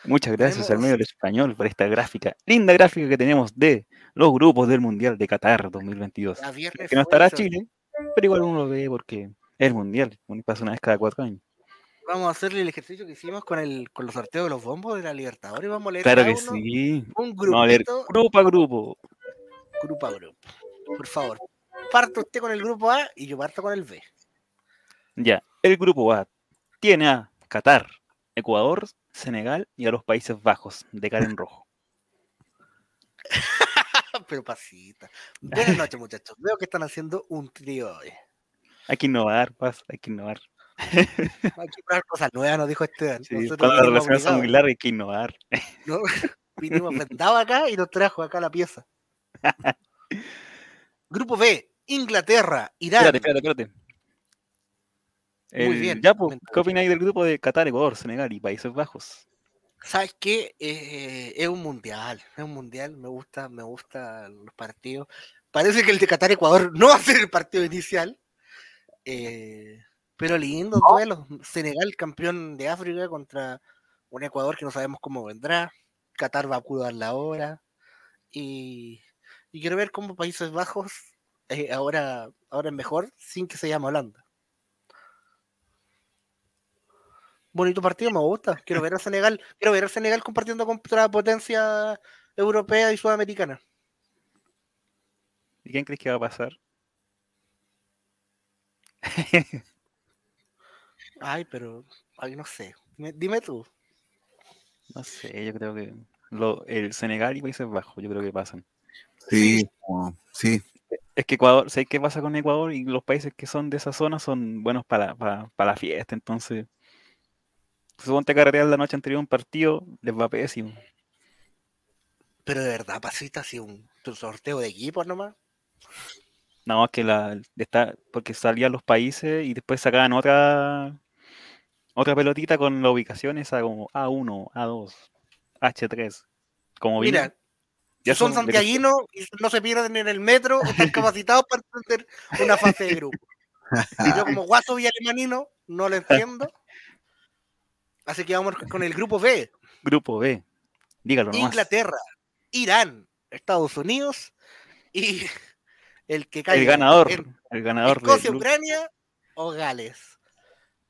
Muchas gracias al medio del español por esta gráfica, linda gráfica que tenemos de los grupos del Mundial de Qatar 2022. Ya viernes Que no estará eso. Chile, pero igual uno lo ve porque es el Mundial, un- pasa una vez cada cuatro años. Vamos a hacerle el ejercicio que hicimos con el con los sorteos de los bombos de la Libertadores. Vamos a leer Claro que uno sí. un a leer grupo a grupo. grupo a grupo. Por favor, parto usted con el grupo A y yo parto con el B. Ya, el grupo A tiene a Qatar, Ecuador, Senegal y a los Países Bajos de cara en rojo. (laughs) Pero pasita. Buenas noches, muchachos. Veo que están haciendo un trío hoy. Hay que innovar, Paz, hay que innovar. Hay (laughs) que probar cosas nuevas, nos dijo Esteban. Sí, cuando las relaciones son muy largas hay que innovar. ¿no? (laughs) Vinimos vendados acá y nos trajo acá la pieza. Grupo B, Inglaterra, Irán. Espérate, espérate, espérate. Muy bien, Ya, pues. ¿qué opináis del grupo de Qatar, Ecuador, Senegal y Países Bajos? ¿Sabes qué? Eh, es un mundial, es un mundial, me gusta, me gustan los partidos. Parece que el de Qatar Ecuador (laughs) no va a ser el partido inicial. eh, pero lindo duelo. Senegal campeón de África contra un Ecuador que no sabemos cómo vendrá. Qatar va a cuidar la hora. Y, y quiero ver cómo Países Bajos eh, ahora, ahora es mejor sin que se llame Holanda. Bonito partido, me gusta. Quiero ver a Senegal, quiero ver a Senegal compartiendo contra potencia europea y sudamericana. ¿Y quién crees que va a pasar? (laughs) Ay, pero ay, no sé. Dime, dime tú. No sé, yo creo que lo- el Senegal y Países Bajos, yo creo que pasan. Sí, como- sí. Es que Ecuador, ¿sabes qué pasa con Ecuador? Y los países que son de esa zona son buenos para, para, para la fiesta, entonces. Suponte carretear la noche anterior a un partido, les va pésimo. Pero de verdad, pasita así un, un sorteo de equipos nomás. No, es que la está, porque salían los países y después sacaban otra otra pelotita con la ubicación esa como A1, A2, H3. Como Mira, ya si son son santiaguinos y no se pierden en el metro, (laughs) están capacitados para entender una fase de grupo. (laughs) Y yo como guaso y alemanino no lo entiendo. Así que vamos con el grupo B. grupo B. Dígalo nomás. Inglaterra, Irán, Estados Unidos y (laughs) el que caiga El ganador, en el ganador Escocia. Ucrania o Gales.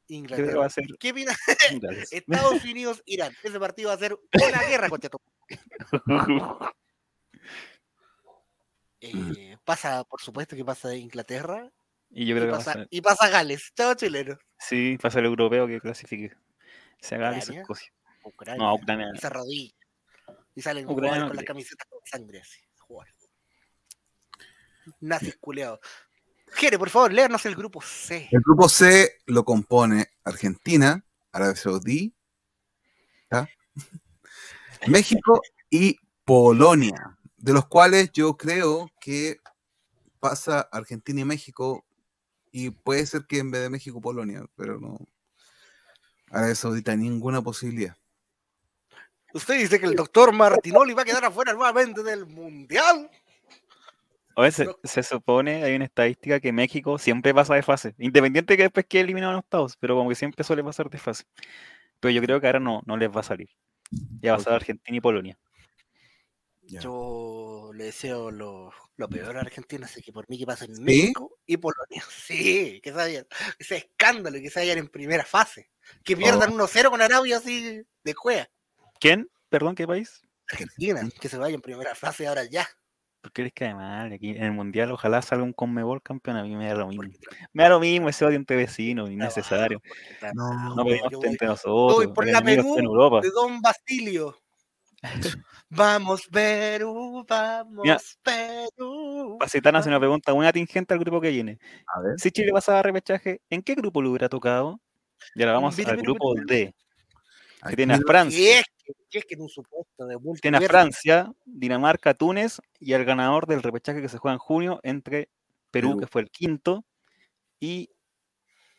Creo que va Inglaterra. a ser ¿Qué opinas? (laughs) Estados Unidos, Irán. Ese partido va a ser una guerra (laughs) Eh, pasa, por supuesto que pasa de Inglaterra y yo y creo que pasa, y pasa Gales. Chao, chileno. sí, pasa el europeo que clasifique. Sea Gales o Ucrania. No, Ucrania. Y se arrodilla. Y salen Ucrania no con las camisetas con sangre así. jugar. Nazis culeados. Jere, por favor, léanos el grupo C. El grupo C lo compone Argentina, Arabia Saudí. (laughs) México y Polonia, de los cuales yo creo que pasa Argentina y México, y puede ser que en vez de México, Polonia, pero no. Arabia Saudita, ninguna posibilidad. Usted dice que el doctor Martinoli va a quedar afuera nuevamente del mundial. A veces se supone, hay una estadística que México siempre pasa de fase, independiente de que después quede eliminado en octavos, pero como que siempre suele pasar de fase. Pero yo creo que ahora no, no les va a salir. Ya va a ser Argentina y Polonia. Yo le deseo lo, lo peor a Argentina, así que por mí que pasen México y Polonia. (laughs) Sí, que se vayan, ese escándalo, que se vayan en primera fase. Que pierdan 1-0 con Arabia así de juega. ¿Quién? Perdón, ¿qué país? Argentina, que se vaya en primera fase ahora ya. ¿Por qué eres que mal? Aquí en el mundial ojalá salga un Conmebol campeón, a mí me da lo mismo. Me da lo mismo ese odio entre vecinos, innecesario. No, No pedimos entre nosotros. voy por la Perú en de Don Basilio. (laughs) Vamos, Perú, vamos, Perú. Pacetana hace una pregunta muy atingente al grupo que viene. a ver. Si Chile pasaba a repechaje, ¿en qué grupo le hubiera tocado? Y ahora vamos Mire, al grupo D, que tiene a mira, Francia. es que, si es que en un supuesto de Tiene a Francia, Dinamarca, Túnez y al ganador del repechaje que se juega en junio entre Perú, Perú. que fue el quinto, y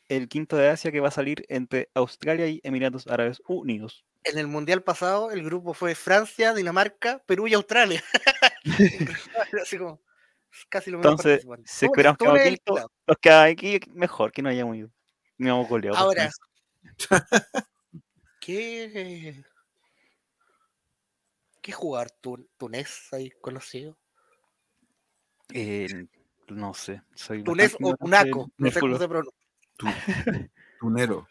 el quinto de Asia que va a salir entre Australia y Emiratos Árabes Unidos. En el mundial pasado el grupo fue Francia, Dinamarca, Perú y Australia. (laughs) (laughs) Así como, casi lo mismo Entonces, participantes. si Túnez- esperamos que Túnez quedado quinto, nos queda aquí mejor que no hayamos ido. No goleado. Ahora. (laughs) ¿qué, qué jugador tu- tunés hay conocido? Eh, no sé. Soy Tunés o Tunaco, no sé cómo se pronuncia. Tunero.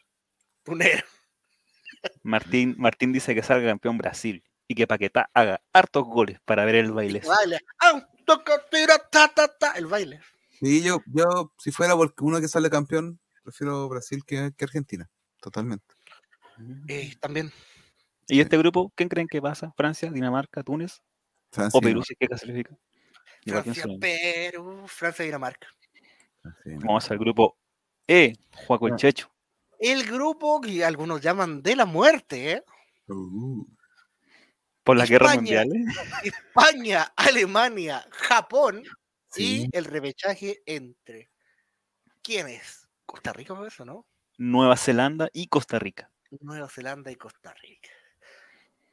Tunero. Martín, Martín dice que salga campeón Brasil y que Paquetá haga hartos goles para ver el baile. El baile. Sí, yo, yo, si fuera porque uno que sale campeón, prefiero Brasil que, que Argentina. Totalmente. Eh, también. ¿Y este grupo, quién creen que pasa? ¿Francia, Dinamarca, Túnez Francia o Perú si es que clasifica? Francia. Perú, Francia y Dinamarca. Así, ¿no? Vamos al grupo E, Juaco el Ah. Checho. El grupo que algunos llaman de la muerte, ¿eh? Uh, Por las guerras mundiales. España, (laughs) Alemania, Japón sí. y el repechaje entre. ¿Quién es? Costa Rica eso, ¿no? Nueva Zelanda y Costa Rica. Nueva Zelanda y Costa Rica.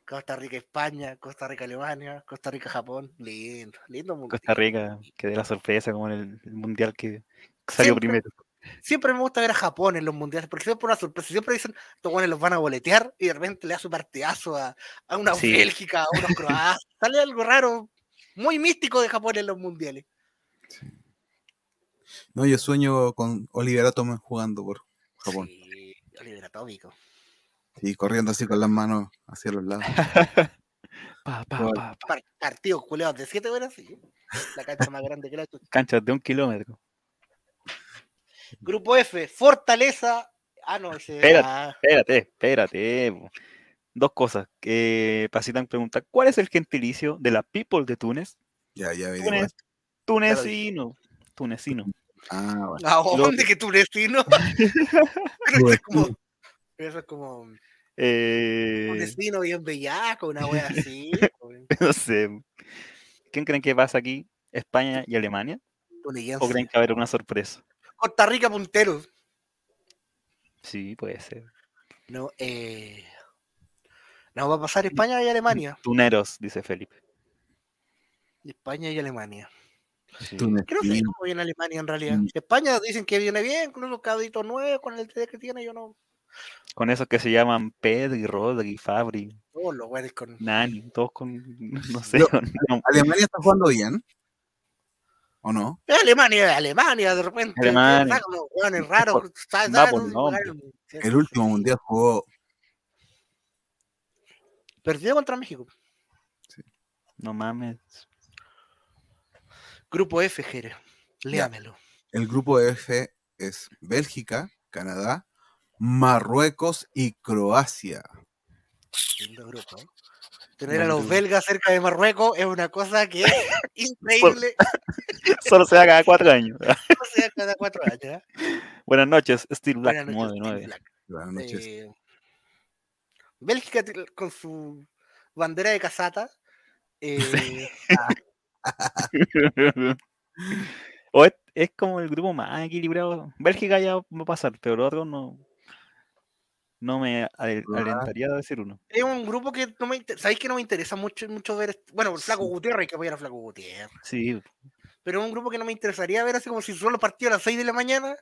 Costa Rica, España, Costa Rica, Alemania, Costa Rica, Japón. Lindo, lindo mundial. Costa Rica, que de la sorpresa como en el, el mundial que salió Siempre- primero. Siempre me gusta ver a Japón en los mundiales, porque siempre una sorpresa. Siempre dicen, estos buenos los van a boletear y de repente le da su partidazo a, a una Sí. Bélgica, a unos croatas. (laughs) Sale algo raro, muy místico de Japón en los mundiales. No, yo sueño con Oliver Atom jugando por Japón. Sí, Oliver Atómico. Sí, corriendo así con las manos hacia los lados. (laughs) Pa, pa, pa, pa. Par- Partidos culeados de 7 horas, sí. La cancha más grande que la. Canchas de un kilómetro. Grupo F, Fortaleza. Ah, no, ese Espérate. ah, Espérate, espérate. Dos cosas. Que Pasitan pregunta, ¿cuál es el gentilicio de la people de Túnez? Ya, ya. Túnez, tunecino. Tunecino. Ah, bueno. ¿A Lo- dónde que tunecino? (laughs) Pero eso es como. Eso es como. Eh, Tunecino bien bellaco, una wea así. (laughs) no sé. ¿Quién creen que pasa aquí? ¿España y Alemania? ¿O creen que va a haber una sorpresa? Costa Rica punteros. Sí, puede ser. No, eh. No va a pasar España y Alemania. Tuneros, dice Felipe. España y Alemania. Sí. Túnez, Que no sé sí. cómo viene Alemania en realidad. España dicen que viene bien, con unos cabritos nuevos, con el TD que tiene, yo no. Con esos que se llaman Pedri, Rodri, Fabri, Todos los güeyes con. Nani, todos con, (laughs) no sé, con ¿Alemania está jugando bien? ¿O no? Alemania, Alemania, de repente. Alemania. raros. El último mundial jugó. Perdió contra México. no mames. Grupo F, Jere. Léamelo. El grupo F es Bélgica, Canadá, Marruecos y Croacia. Lindo grupo. ¿eh? Tener a los belgas cerca de Marruecos es una cosa que es (laughs) increíble. (laughs) Solo se da cada cuatro años. (laughs) o sea, cada cuatro años. ¿eh? Buenas noches, Steel Black Buenas noches, 99. Team Black. Buenas noches. Eh, Bélgica con su bandera de casata. eh, o es, es como el grupo más equilibrado. Bélgica ya va a pasar, pero los otros no. No me Ah. alentaría a decir uno. es un grupo que no me inter- ¿sabéis que no me interesa mucho, mucho ver? Bueno, el Flaco Sí. Gutiérrez, hay que apoyar a Flaco Gutiérrez. Sí, Pero es un grupo que no me interesaría ver así como si solo partió a las 6 de la mañana.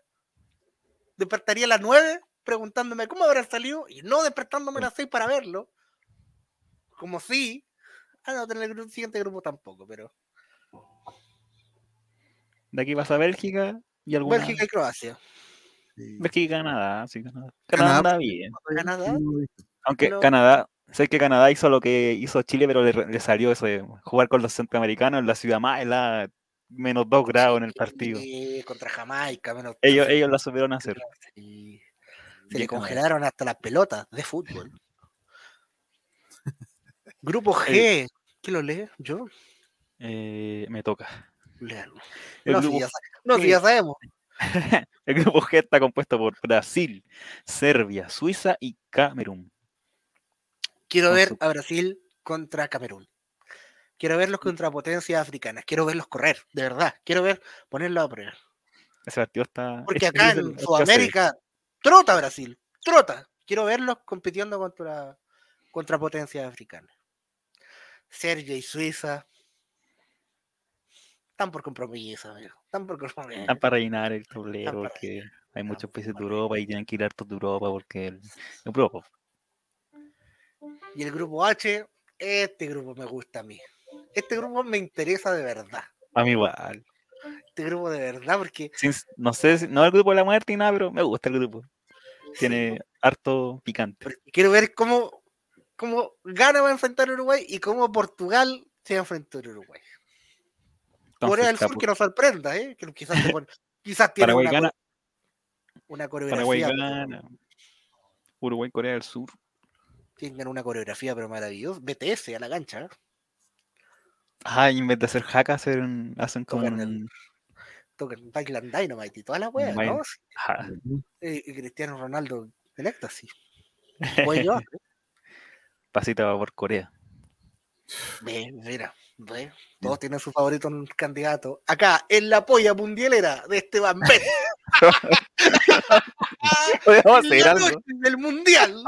Despertaría a las 9 preguntándome cómo habrá salido y no despertándome a las 6 para verlo. Como si. Ah, no, en el siguiente grupo tampoco, pero. de aquí pasa Bélgica y alguna. Bélgica y Croacia. Sí. Y Canadá, sí, Canadá. Canadá, Canadá anda bien. Canadá. Aunque pero- Canadá, sé que Canadá hizo lo que hizo Chile, pero le, le salió eso de jugar con los centroamericanos en la ciudad más helada, menos 2 grados en el partido. Sí, contra Jamaica, menos. Ellos, ellos la supieron hacer. Sí. Se le congelaron hasta las pelotas de fútbol. (laughs) Grupo G. ¿Quién lo lee? ¿Yo? Eh, me toca. No, si ya, no, si ya sabemos. (laughs) el grupo G está compuesto por Brasil, Serbia, Suiza y Camerún. Quiero Con ver su- a Brasil contra Camerún. Quiero verlos contra potencias africanas. Quiero verlos correr, de verdad. Quiero ver ponerlos a prueba. Ese partido está. Porque acá es en el Sudamérica trota Brasil, trota. Quiero verlos compitiendo contra, contra potencias africanas. Serbia y Suiza están por compromiso, amigo. Están por compromiso. Están para rellenar el tablero, porque hay muchos países de Europa y tienen que ir hartos de Europa, porque el, Europa. Y el grupo H, este grupo me gusta a mí. Este grupo me interesa de verdad. A mí igual. Este grupo de verdad, porque Sin- no sé, si- no el grupo de la muerte y nada, pero me gusta el grupo. Tiene harto picante. porque quiero ver cómo, cómo Ghana va a enfrentar a Uruguay y cómo Portugal se va a enfrentar a Uruguay. Corea del Sur que nos sorprenda, ¿eh? Que quizás, te pone- quizás tiene Paraguay una, gana, core- una coreografía. Paraguay gana. Uruguay, Corea del Sur. Tienen una coreografía, pero maravillosa. BTS a la cancha. ¿eh? Ah, en vez de hacer hack, hacen, hacen como Tocan el- un... Tocan Bailan Dynamite y toda la wea, ¿no? ja, Y, Cristiano Ronaldo en éxtasis. (laughs) Puede llevar, ¿eh? pasita va por Corea. Ve, mira, todos tienen su favorito en candidato. Acá, en la polla mundialera de Esteban (laughs) la noche del mundial.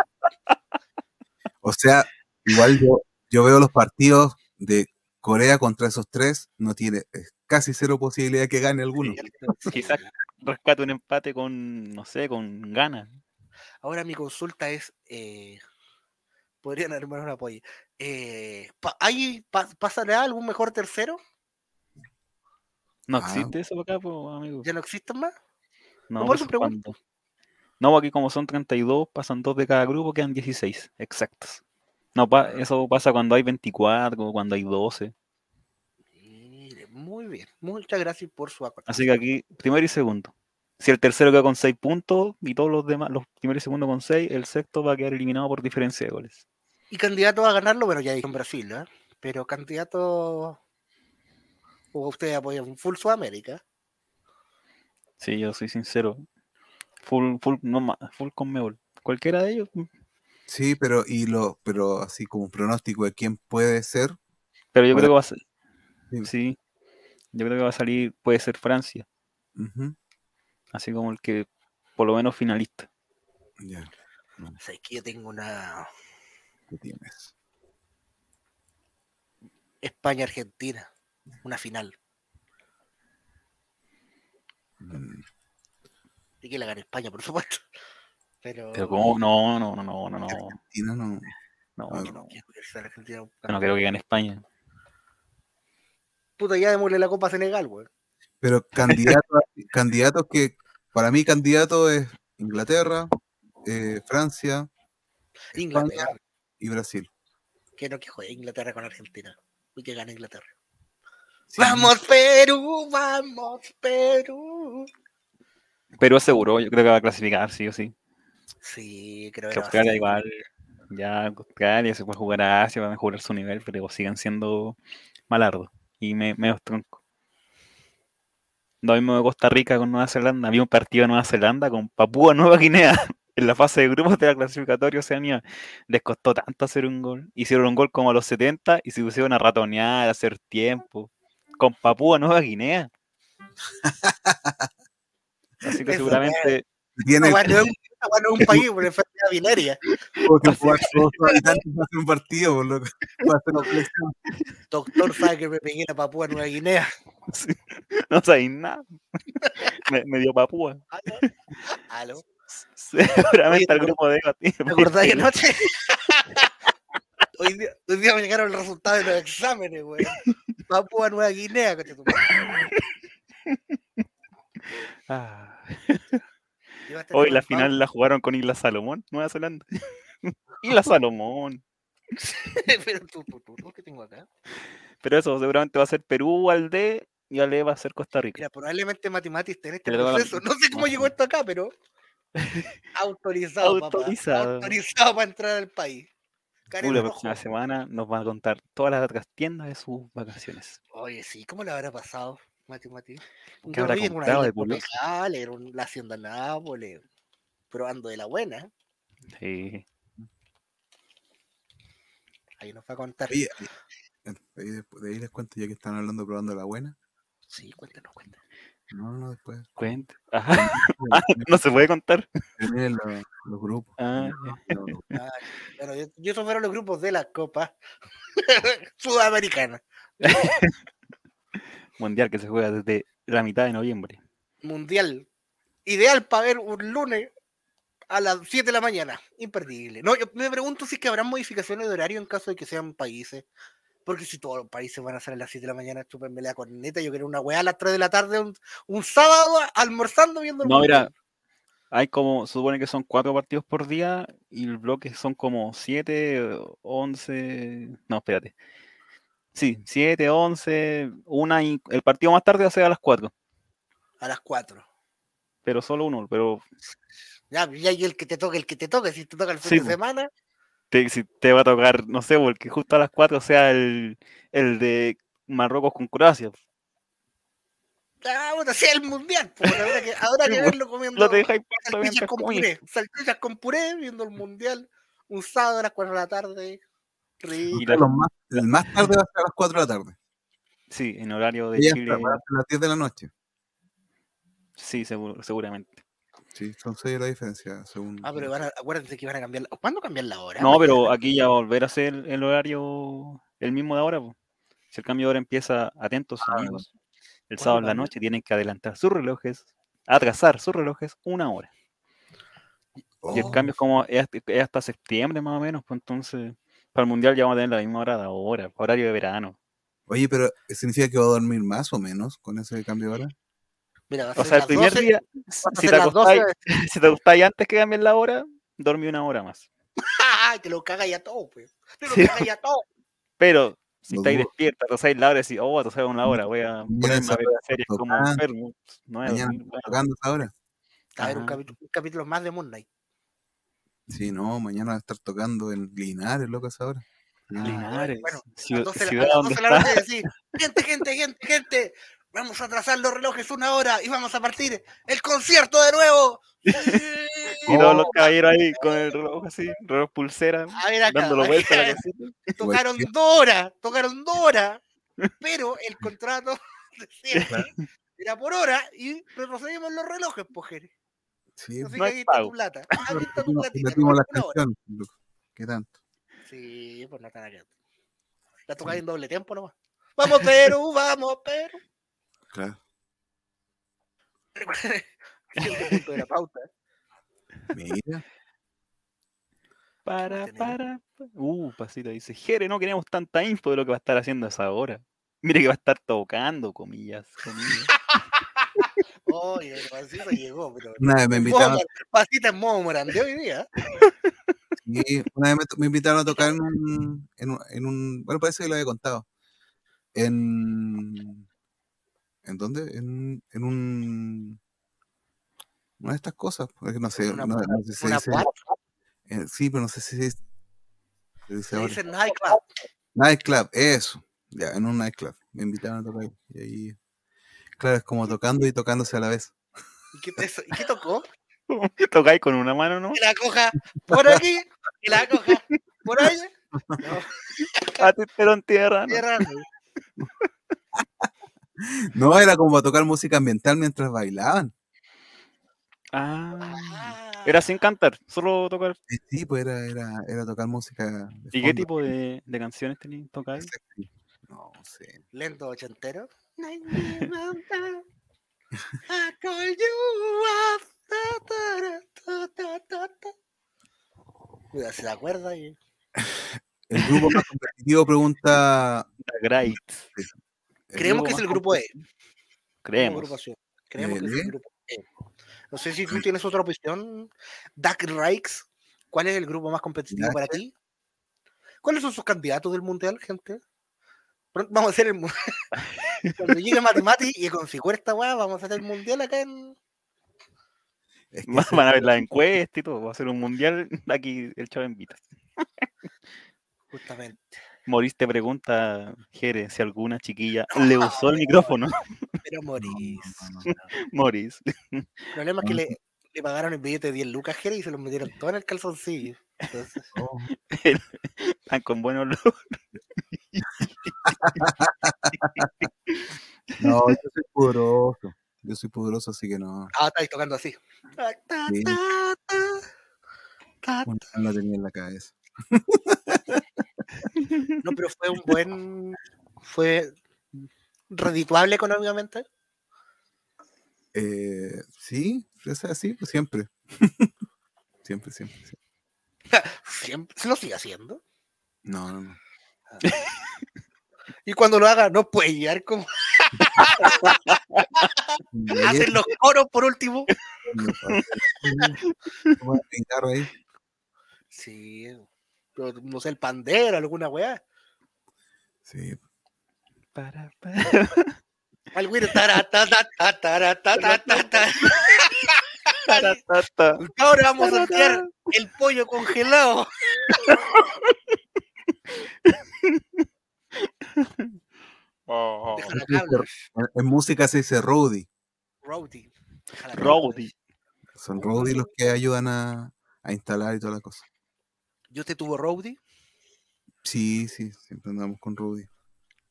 O sea, igual yo, yo veo los partidos de Corea contra esos tres, no tiene casi cero posibilidad de que gane alguno. (laughs) Quizás rescate un empate con, no sé, con ganas. Ahora mi consulta es, eh, podrían armar una polla. Eh, pa- ¿hay, pa- ¿Pasará algún mejor tercero? No Ah. existe eso acá, pues, amigo. ¿Ya no existen más? No, por por eso eso pregunto. cuando- No, aquí como son 32, pasan dos de cada grupo, quedan 16, exactos. No, pa- eso pasa cuando hay 24, cuando hay 12. Mire, muy bien. Muchas gracias por su aporte. Así que aquí, primero y segundo. Si el tercero queda con 6 puntos y todos los demás, los primero y segundo con 6, el sexto va a quedar eliminado por diferencia de goles. Y candidato a ganarlo, bueno, ya dije en Brasil, ¿eh? Pero candidato. O ustedes apoyan Full Sudamérica. Sí, yo soy sincero. Full, full, no full con Mebol. Cualquiera de ellos. mm. Sí, pero y lo, pero así como un pronóstico de quién puede ser, Pero yo creo que va a ser. Sí. Yo creo que va a salir, puede ser Francia. Así como el que, por lo menos, finalista. ya, O sea, es que yo tengo una ¿qué tienes? España-Argentina. Una final. Mm, Y que la gane España, por supuesto. Pero. Pero como, no, no, no, no, no, no. Argentina no. No, no, no que yo no creo que gane España. Puta, ya démosle la Copa a Senegal, güey. Pero candidatos, (laughs) candidatos que, para mí candidato es Inglaterra, eh, Francia Inglaterra. Y Brasil. Que no que juegue Inglaterra con Argentina. Y que gane Inglaterra. Sí, ¡Vamos, Perú! ¡Vamos, Perú! Pero seguro, yo creo que va a clasificar, sí o sí. Sí, creo Que que va a Australia igual, ya Australia se puede jugar a Asia, va a mejorar su nivel, pero siguen siendo malardos y me, medio tronco. Lo mismo de Costa Rica con Nueva Zelanda. Había un partido de Nueva Zelanda con Papúa Nueva Guinea en la fase de grupos de la clasificatoria Oceanía. Les costó tanto hacer un gol. Hicieron un gol como a los 70 y se pusieron a ratonear, a hacer tiempo. Con Papúa Nueva Guinea. Así que Eso, seguramente Tiene Esta weá no es un- país por enfermedad venérea. como que jugar todos los habitantes hacer un partido, por lo que para hacer una selección. Doctor sabe que me pegué a Papúa Nueva Guinea. sí, no sabéis nada. Me, me dio Papúa. ¿Aló? (laughs) Seguramente al ¿te grupo de tiene ¿Te acordás de anoche? (laughs) hoy, día, hoy día me llegaron los resultados de los exámenes, güey. Papúa Nueva Guinea, coche tu madre. (laughs) Ah. Hoy la final la jugaron con Isla Salomón, Nueva Zelanda. Isla Salomón. Pero tú, tú, tú, ¿qué tengo acá? Pero eso seguramente va a ser Perú al D y al E va a ser Costa Rica. Mira, probablemente Matematis esté en este proceso. No sé cómo llegó esto acá, pero autorizado, papá. Autorizado. Autorizado para entrar al país. Uy, la próxima semana nos van a contar todas las otras tiendas de sus vacaciones. Oye, sí, ¿cómo le habrá pasado, Mati Mati? ¿Qué habrá comprado de un- la hacienda Nápoles, probando de la buena. Sí. Ahí nos va a contar. Oye, eh, ahí después- de ahí les cuento ya que están hablando probando la buena. Sí, cuéntanos, cuéntanos. No, no, después. Cuenta. (laughs) Ajá, (laughs) no se puede contar. Los, los grupos. Ah, No, no. Ah, bueno, yo, yo esos fueron los grupos de la Copa (laughs) Sudamericana. mundial que se juega desde la mitad de noviembre. Mundial. Ideal para ver un lunes a las 7 de la mañana. Imperdible. No, yo me pregunto si es que habrán modificaciones de horario en caso de que sean países. Porque si todos los países van a ser a las 7 de la mañana, chúpenme la corneta. Yo quiero una weá a las 3 de la tarde, un, un sábado almorzando viendo el No, mira. Hay como, se supone que son cuatro partidos por día y el bloque son como siete, once, no, espérate. Sí, siete, once, una y el partido más tarde va a ser a las cuatro, A las 4. pero solo uno, pero Ya, ya y el que te toque, el que te toque. Si te toca el fin Sí, de semana, te, si te va a tocar, no sé, porque justo a las cuatro sea el, el de Marruecos con Croacia. Ah, puta, sí, el mundial. po, habrá que, habrá que Sí, verlo comiendo Lo dejáis salchichas con puré. Salchichas con puré viendo el mundial. Un sábado a las 4 de la tarde. Rico. Y la- Los más- el más tarde va a ser a las 4 de la tarde. Sí, en horario de Chile. a las 10 de la noche. Sí, seguro- seguramente. Sí, son 6 la diferencia, según. Ah, pero van a, acuérdense que van a cambiar. la- ¿Cuándo cambian la hora? No, pero aquí ya va a volver a ser el horario el mismo de ahora. po. Si el cambio de hora empieza, atentos Ah, amigos, el ¿Cuándo sábado en la noche tienen que adelantar sus relojes, atrasar sus relojes una hora. Y el Oh, cambio es como es hasta, es hasta septiembre más o menos, pues entonces para el mundial ya vamos a tener la misma hora de ahora, horario de verano. Oye, pero ¿significa que va a dormir más o menos con ese cambio de hora? Mira, va a O sea, el primer 12, día, si te, acostáis, 12. (laughs) si te acostáis antes que cambien la hora, dormí una hora más. (laughs) Te lo caga ya todo, pues. Te lo Sí. caga ya todo. (laughs) Pero si Lo estáis dudo. despierta, atrasáis la hora y decís, oh, atrasáis una hora, voy a ponerme a ver hora series como enfermo. No voy a Mañana dormir, está bueno. tocando esa hora. A ver, un capítulo, un capítulo más de Moon Knight. Sí, no, mañana va a estar tocando en Linares, loco, esa hora. Ah, Linares, bueno, ciudad, las 12 de la- ciudad a las donde 12 de la está. noche decir, gente, gente, gente, gente, vamos a atrasar los relojes una hora y vamos a partir el concierto de nuevo. (laughs) Y todos los caballeros ahí con el reloj así, reloj pulsera, A ver acá, dándolo (laughs) vuelta a la tocaron dos horas, tocaron dos horas, pero el (laughs) contrato decía, era por hora y retrocedimos los relojes, pues, Sí, Así No que ahí está tu plata. Ahí está tu platita, metimos la una hora. canción. ¿Qué tanto? Sí, pues no está nada. La tocáis en doble tiempo nomás. Vamos, Perú, vamos, Perú. Claro. (laughs) Siguiente punto de la pauta. Mira. Para, para. pa- Uh, pasita dice, Jere, no queremos tanta info de lo que va a estar haciendo a esa hora. Mire que va a estar tocando, comillas, comillas. (laughs) Oye, el pasito llegó, pero. Una vez me invitaron, Pasita en modo morandé hoy día. sí, una vez me invitaron a tocar en un, en un, en un- Bueno, parece que lo había contado. En. ¿En dónde? En, en un. Una de estas cosas. porque no sé, Una- no, no sé si se Una dice- pub, eh, sí, pero no sé si se dice. se dice se ahora. dice nightclub. Nightclub, eso. Ya, en un nightclub. Me invitaron a tocar. Y ahí. Claro, es como tocando y tocándose a la vez. ¿Y qué, te- y qué tocó? (laughs) Tocáis con una mano, ¿no? Que la coja por aquí, que la coja por allá. (laughs) No, A ti pero en tierra, ¿no? tierra, no. (laughs) (laughs) No, era como tocar música ambiental mientras bailaban. Ah, era sin cantar, solo tocar. Eh, Sí, pues era, era, era tocar música. de ¿Y qué tipo de, de canciones tenías tocáis? Sexy. No sé. Lento ochentero. Mira, se acuerda y (laughs) El grupo más competitivo pregunta. (laughs) The Great. Creemos que es el grupo E. Creemos. Creemos que es el grupo E. No sé si tú tienes otra opción. Duck Rikes. ¿Cuál es el grupo más competitivo para ti? ¿Cuáles son sus candidatos del mundial, gente? Pronto Vamos a hacer el mu- (laughs) Cuando llegue Matemati y configure esta weá, vamos a hacer el mundial acá en. Es que Van ese- van a ver la encuesta y todo. Va a ser un mundial. (laughs) Aquí el chavo invita. Justamente. Maurice te pregunta, Jere, si alguna chiquilla le usó el micrófono. Pero no, morís. no. Maurice. El problema es que le, le pagaron el billete de 10 lucas Jere, y se los metieron todo en el calzoncillo. Entonces, Oh, Están con buen olor. No, yo soy pudoroso. Yo soy pudoroso, así que no. ah, estáis tocando así. Sí. ta, ta, ta. Una no la tenía en la cabeza. No, pero fue un buen. Fue redituable económicamente. Eh, sí, es así, pues siempre. siempre, siempre, siempre. (laughs) Siempre se lo sigue haciendo. No, no, no. Y cuando lo haga, no puede llegar como (laughs) hacen los coros por último. Sí, pero no sé, el pandero, alguna weá. Sí. Para, Al para, ta, ta. Ahora vamos a sortear el pollo congelado. Oh. En, música se dice roadie. Roadie. Rowdy. Son roadie los que ayudan a, a instalar y toda la cosa. ¿Yo te tuvo Roadie? Sí, sí, siempre andamos con roadie.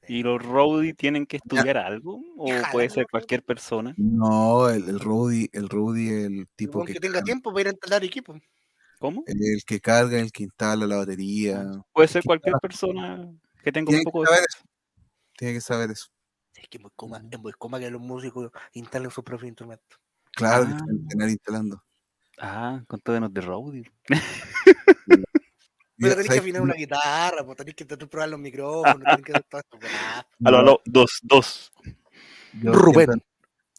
¿Y los roadie tienen que estudiar algo? ¿O puede ser cualquier persona? No, el, el roadie, el roadie, el tipo Tipo que, que tenga carga- tiempo para ir a instalar equipo. ¿Cómo? el que carga, el que instala la batería. Puede ser cualquier persona que tenga un Tiene poco que de... saber eso. Tiene que saber eso. Es que es muy coma, es muy coma que los músicos instalen sus propios instrumentos. Claro, que Ah. tienen que tener instalando. Ah, con todo de roadie. (laughs) Pero tenés que ¿sabes afinar una guitarra, pues tenés que intentar probar los micrófonos, tenés que hacer todo esto. Aló, aló, dos, dos. Yo Rubén. Siempre,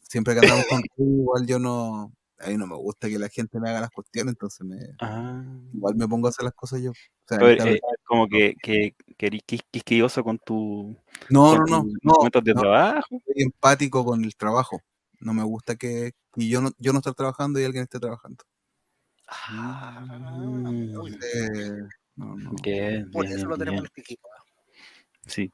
siempre que andamos con igual yo no. A mí no me gusta que la gente me haga las cuestiones, entonces me, Ah. igual me pongo a hacer las cosas yo. O sea, Pero, eh, como que, que, que eres quis- quisquilloso con tu no, no, con no, no, documentos de no, trabajo. soy empático con el trabajo. No me gusta que, que yo no yo no esté trabajando y alguien esté trabajando. Ah, Mm. No, no. Bien, por bien, eso lo bien, tenemos en este equipo. Sí.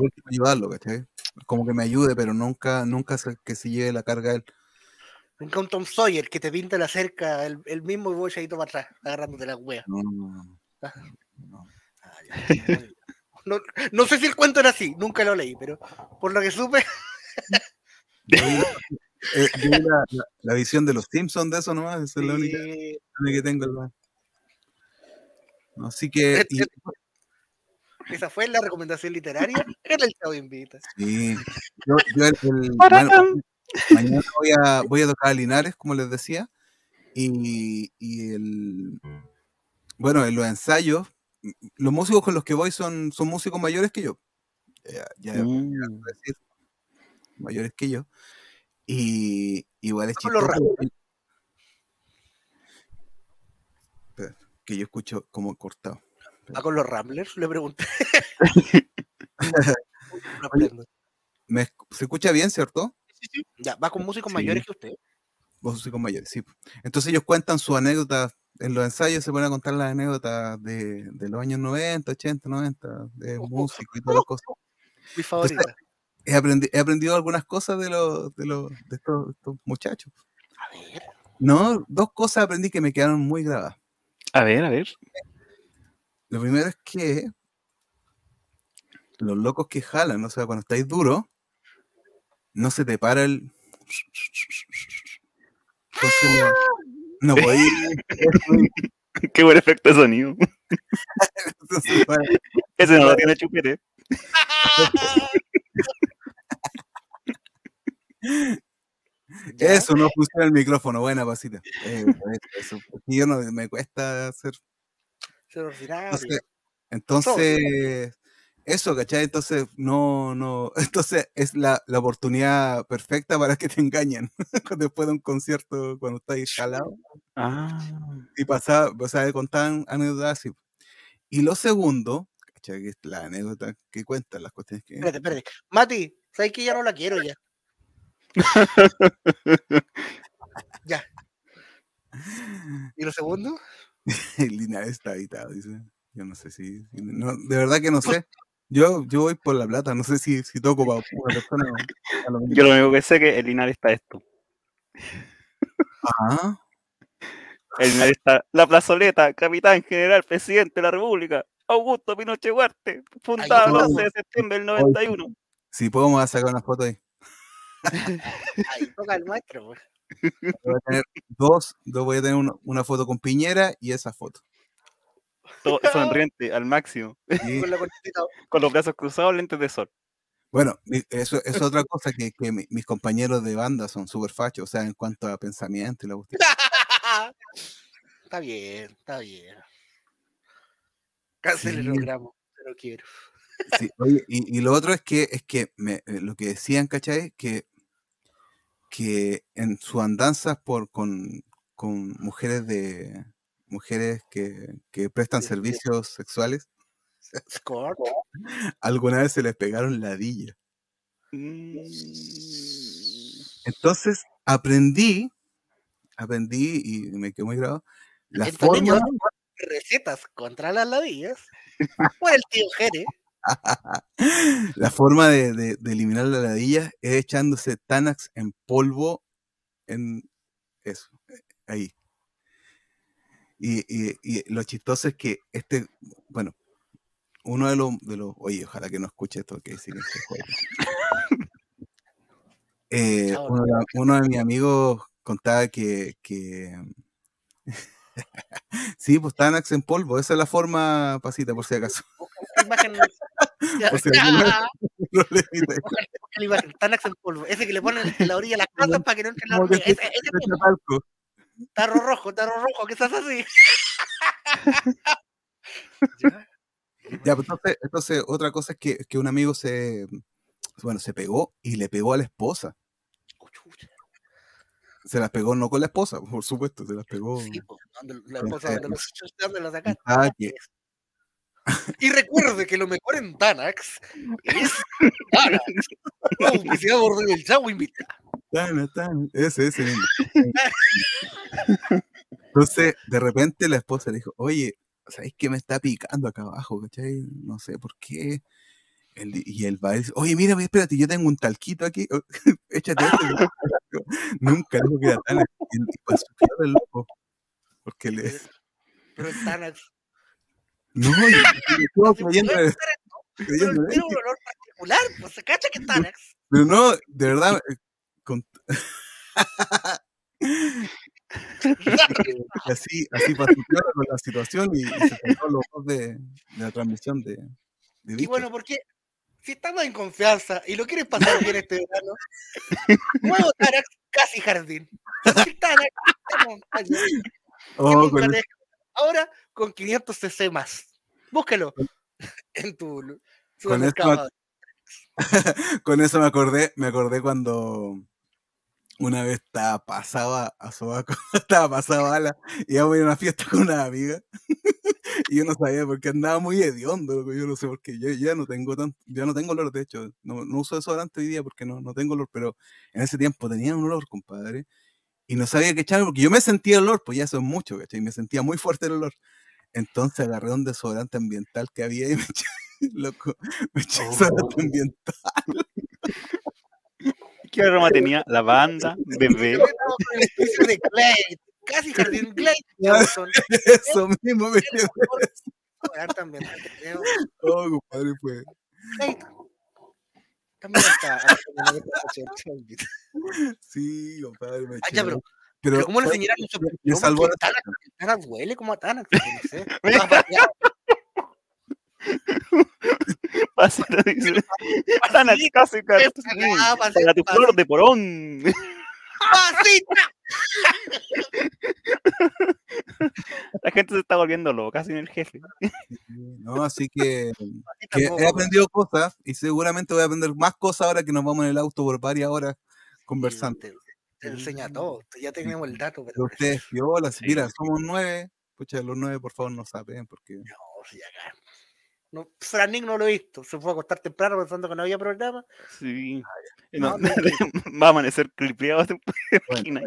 Último, ayudarlo, ¿cachai? Como que me ayude, pero nunca, nunca se- que se lleve la carga él. Nunca un Tom Sawyer que te pinta la cerca, el, el mismo y vos para atrás, agarrándote la wea. No, no, no, no. No. No, no sé si el cuento era así, nunca lo leí, pero por lo que supe, (laughs) eh, yo la, la- la visión de los Simpsons de eso nomás, esa es la única, que tengo. hermano. Así que, y- esa fue la recomendación literaria en el Chavo Invita. sí, yo, yo el- el- bueno, mañana voy a, voy a tocar a Linares, como les decía, y, y el, bueno, en los ensayos, los músicos con los que voy son, son músicos mayores que yo. Ya, ya Mm. decir, mayores que yo. Y igual es chistoso Espera, que yo escucho como cortado. ¿Va con los Ramblers? Le pregunté. No aprendo. ¿Me esc- ¿Se escucha bien, cierto? ya, va con músicos Sí. mayores que usted. Músicos mayores, sí. Entonces ellos cuentan sus anécdotas, en los ensayos se ponen a contar las anécdotas de, de los años 90, 80, 90, de música y todas las cosas. Mi favorita. He, aprendi- he aprendido algunas cosas de, los, de, los, de estos, estos muchachos. A ver. No, dos cosas aprendí que me quedaron muy grabadas. A ver, a ver. Lo primero es que los locos que jalan, o sea, cuando estáis duro, no se te para el. Entonces no, no podéis. (laughs) Qué buen efecto de sonido. (laughs) entonces, bueno, Ese no lo tiene chupete. (laughs) Ya. Eso no funciona el micrófono, buena pasita. Eh, (laughs) eso, yo no me cuesta hacer. Ser ordinario. Entonces, entonces eso, ¿cachai? Entonces, no, no. (laughs) Entonces es la, la oportunidad perfecta para que te engañen (laughs) después de un concierto cuando estáis jalado. Ah. y pasaba, o sea, contaban anécdotas así. Y lo segundo, ¿cachai? Que es la anécdota que cuentan las cuestiones que. Espérate, espérate. Mati, ¿sabes que ya no la quiero ya? Ya. ¿Y lo segundo? (laughs) El Linares está habitado, dice. Yo no sé si. no, de verdad que no sé. Yo, yo voy por la plata, no sé si, si toco para una persona. o lo. Yo lo único que sé es que el Linares está esto. Ajá. El Linares está la plazoleta, capitán general, presidente de la República, Augusto Pinochet Huarte, fundada el Ay, 11 de septiembre del 91. Si a sacar una foto ahí. Ahí toca el maestro. pues. (laughs) Voy a tener dos, dos voy a tener una, una foto con Piñera y esa foto. Todo sonriente (laughs) al máximo, Con los brazos cruzados, lentes de sol. bueno, eso es otra cosa que, que mi- mis compañeros de banda son súper fachos, o sea, en cuanto a pensamiento y la cuestión. (laughs) Está bien, está bien. Cancele el Sí. programa, te lo quiero. Sí, oye, y, y lo otro es que, es que me- eh, lo que decían, ¿cachai? Que, que en sus andanzas por, con, con mujeres de mujeres que, que prestan Sí, sí. servicios sexuales, (laughs) Score. (laughs) alguna vez se les pegaron ladillas. Mm. Entonces aprendí, aprendí y me quedó muy grabado, la Entonces, forma, recetas contra las ladillas. Por el tío Jere. (laughs) La forma de, de- de eliminar la ladilla es echándose Tanax en polvo en eso, eh, ahí. Y, y- y lo chistoso es que este, bueno, uno de los, de los oye, ojalá que no escuche esto que dice que se jode. Eh, Chao, uno, de, uno de mis amigos contaba que, que sí, pues Tanax en polvo, esa es la forma, pasita, por si acaso. Imagen. (laughs) Por si (laughs) (laughs) la imagen. Tanax en polvo. Ese que le ponen en la orilla de las casas para que no entre la hormiga. Ese, ese. Tarro rojo, tarro rojo, que estás así. Ya. Ya, pues entonces, entonces, otra cosa es que, que un amigo se, bueno, se pegó y le pegó a la esposa. Oh, chucha. Se las pegó no con la esposa, por supuesto, se las pegó. Sí, pues, ¿dónde- la Con esposa donde Tanax. Ah, que- Y recuerde que lo mejor en Tanax es Tanax. Auspiciado por el Chavo Invita. Tana, tana, ese, ese. Entonces, de repente la esposa le dijo, oye, ¿sabéis que me está picando acá abajo? ¿Cachai? No sé por qué. El- y él va y dice, oye, mira, espérate, yo tengo un talquito aquí, (laughs) échate este. Nunca dijo que era tan y, pasó el loco. Porque le... Pero en Tanax. No, y, y todo Sí, creyendo, pero tiene un olor particular, pues se cacha que es Tanax. Pero no, de verdad, (laughs) eh, con- (laughs) así, así pasó con la situación y, y se los dos de, de la transmisión de, Y bueno, porque si estamos en confianza y lo quieres pasar bien este verano, (laughs) nuevo Tanax, casi jardín. Que Oh, con. Ahora con 500 cc más. Búsquelo (laughs) en tu supermercado. (laughs) con eso me acordé, me acordé cuando una vez estaba pasada a sobaco, (laughs) estaba pasada bala, y íbamos a ir a una fiesta con una amiga, (laughs) y yo no sabía porque andaba muy hediondo, loco, yo no sé por qué, yo ya no tengo tan, ya no tengo olor, de hecho, no, no uso desodorante hoy día porque no, no tengo olor, pero en ese tiempo tenía un olor, compadre, y no sabía qué echarme porque yo me sentía el olor, pues ya eso es mucho, ¿cachai? Me sentía muy fuerte el olor. Entonces agarré un desodorante ambiental que había y (laughs) me eché, loco, me eché Oh. desodorante ambiental. ¿Qué aroma tenía? Lavanda, (laughs) bebé. De Glade, casi jardín Glade. (laughs) Johnson. Eso mismo me que tenemos. Oh, compadre, fue. También está. Sí, compadre, me Ah, pero, pero, ¿cómo le eso? le ¿Cómo salvó Tanax, Tanax huele como a Tanax. No sé. (laughs) (laughs) Pasita, dice. Pasita, Para tu flor de porón. ¡Pasita! (laughs) La gente se está volviendo loca sin el jefe. No, así que, Pasita, he aprendido cosas y seguramente voy a aprender más cosas ahora que nos vamos en el auto por varias horas conversando. Te, te enseña todo. Ya tenemos el dato, pero. Ustedes, (laughs) Sí. mira, somos nueve. Pucha, los nueve, por favor, no saben, porque. No, sí, acá. No, Fran Nick no lo he visto. Se fue a acostar temprano pensando que no había programa. Sí. No, No, (laughs) no, va a amanecer clipeado. ¿te Bueno,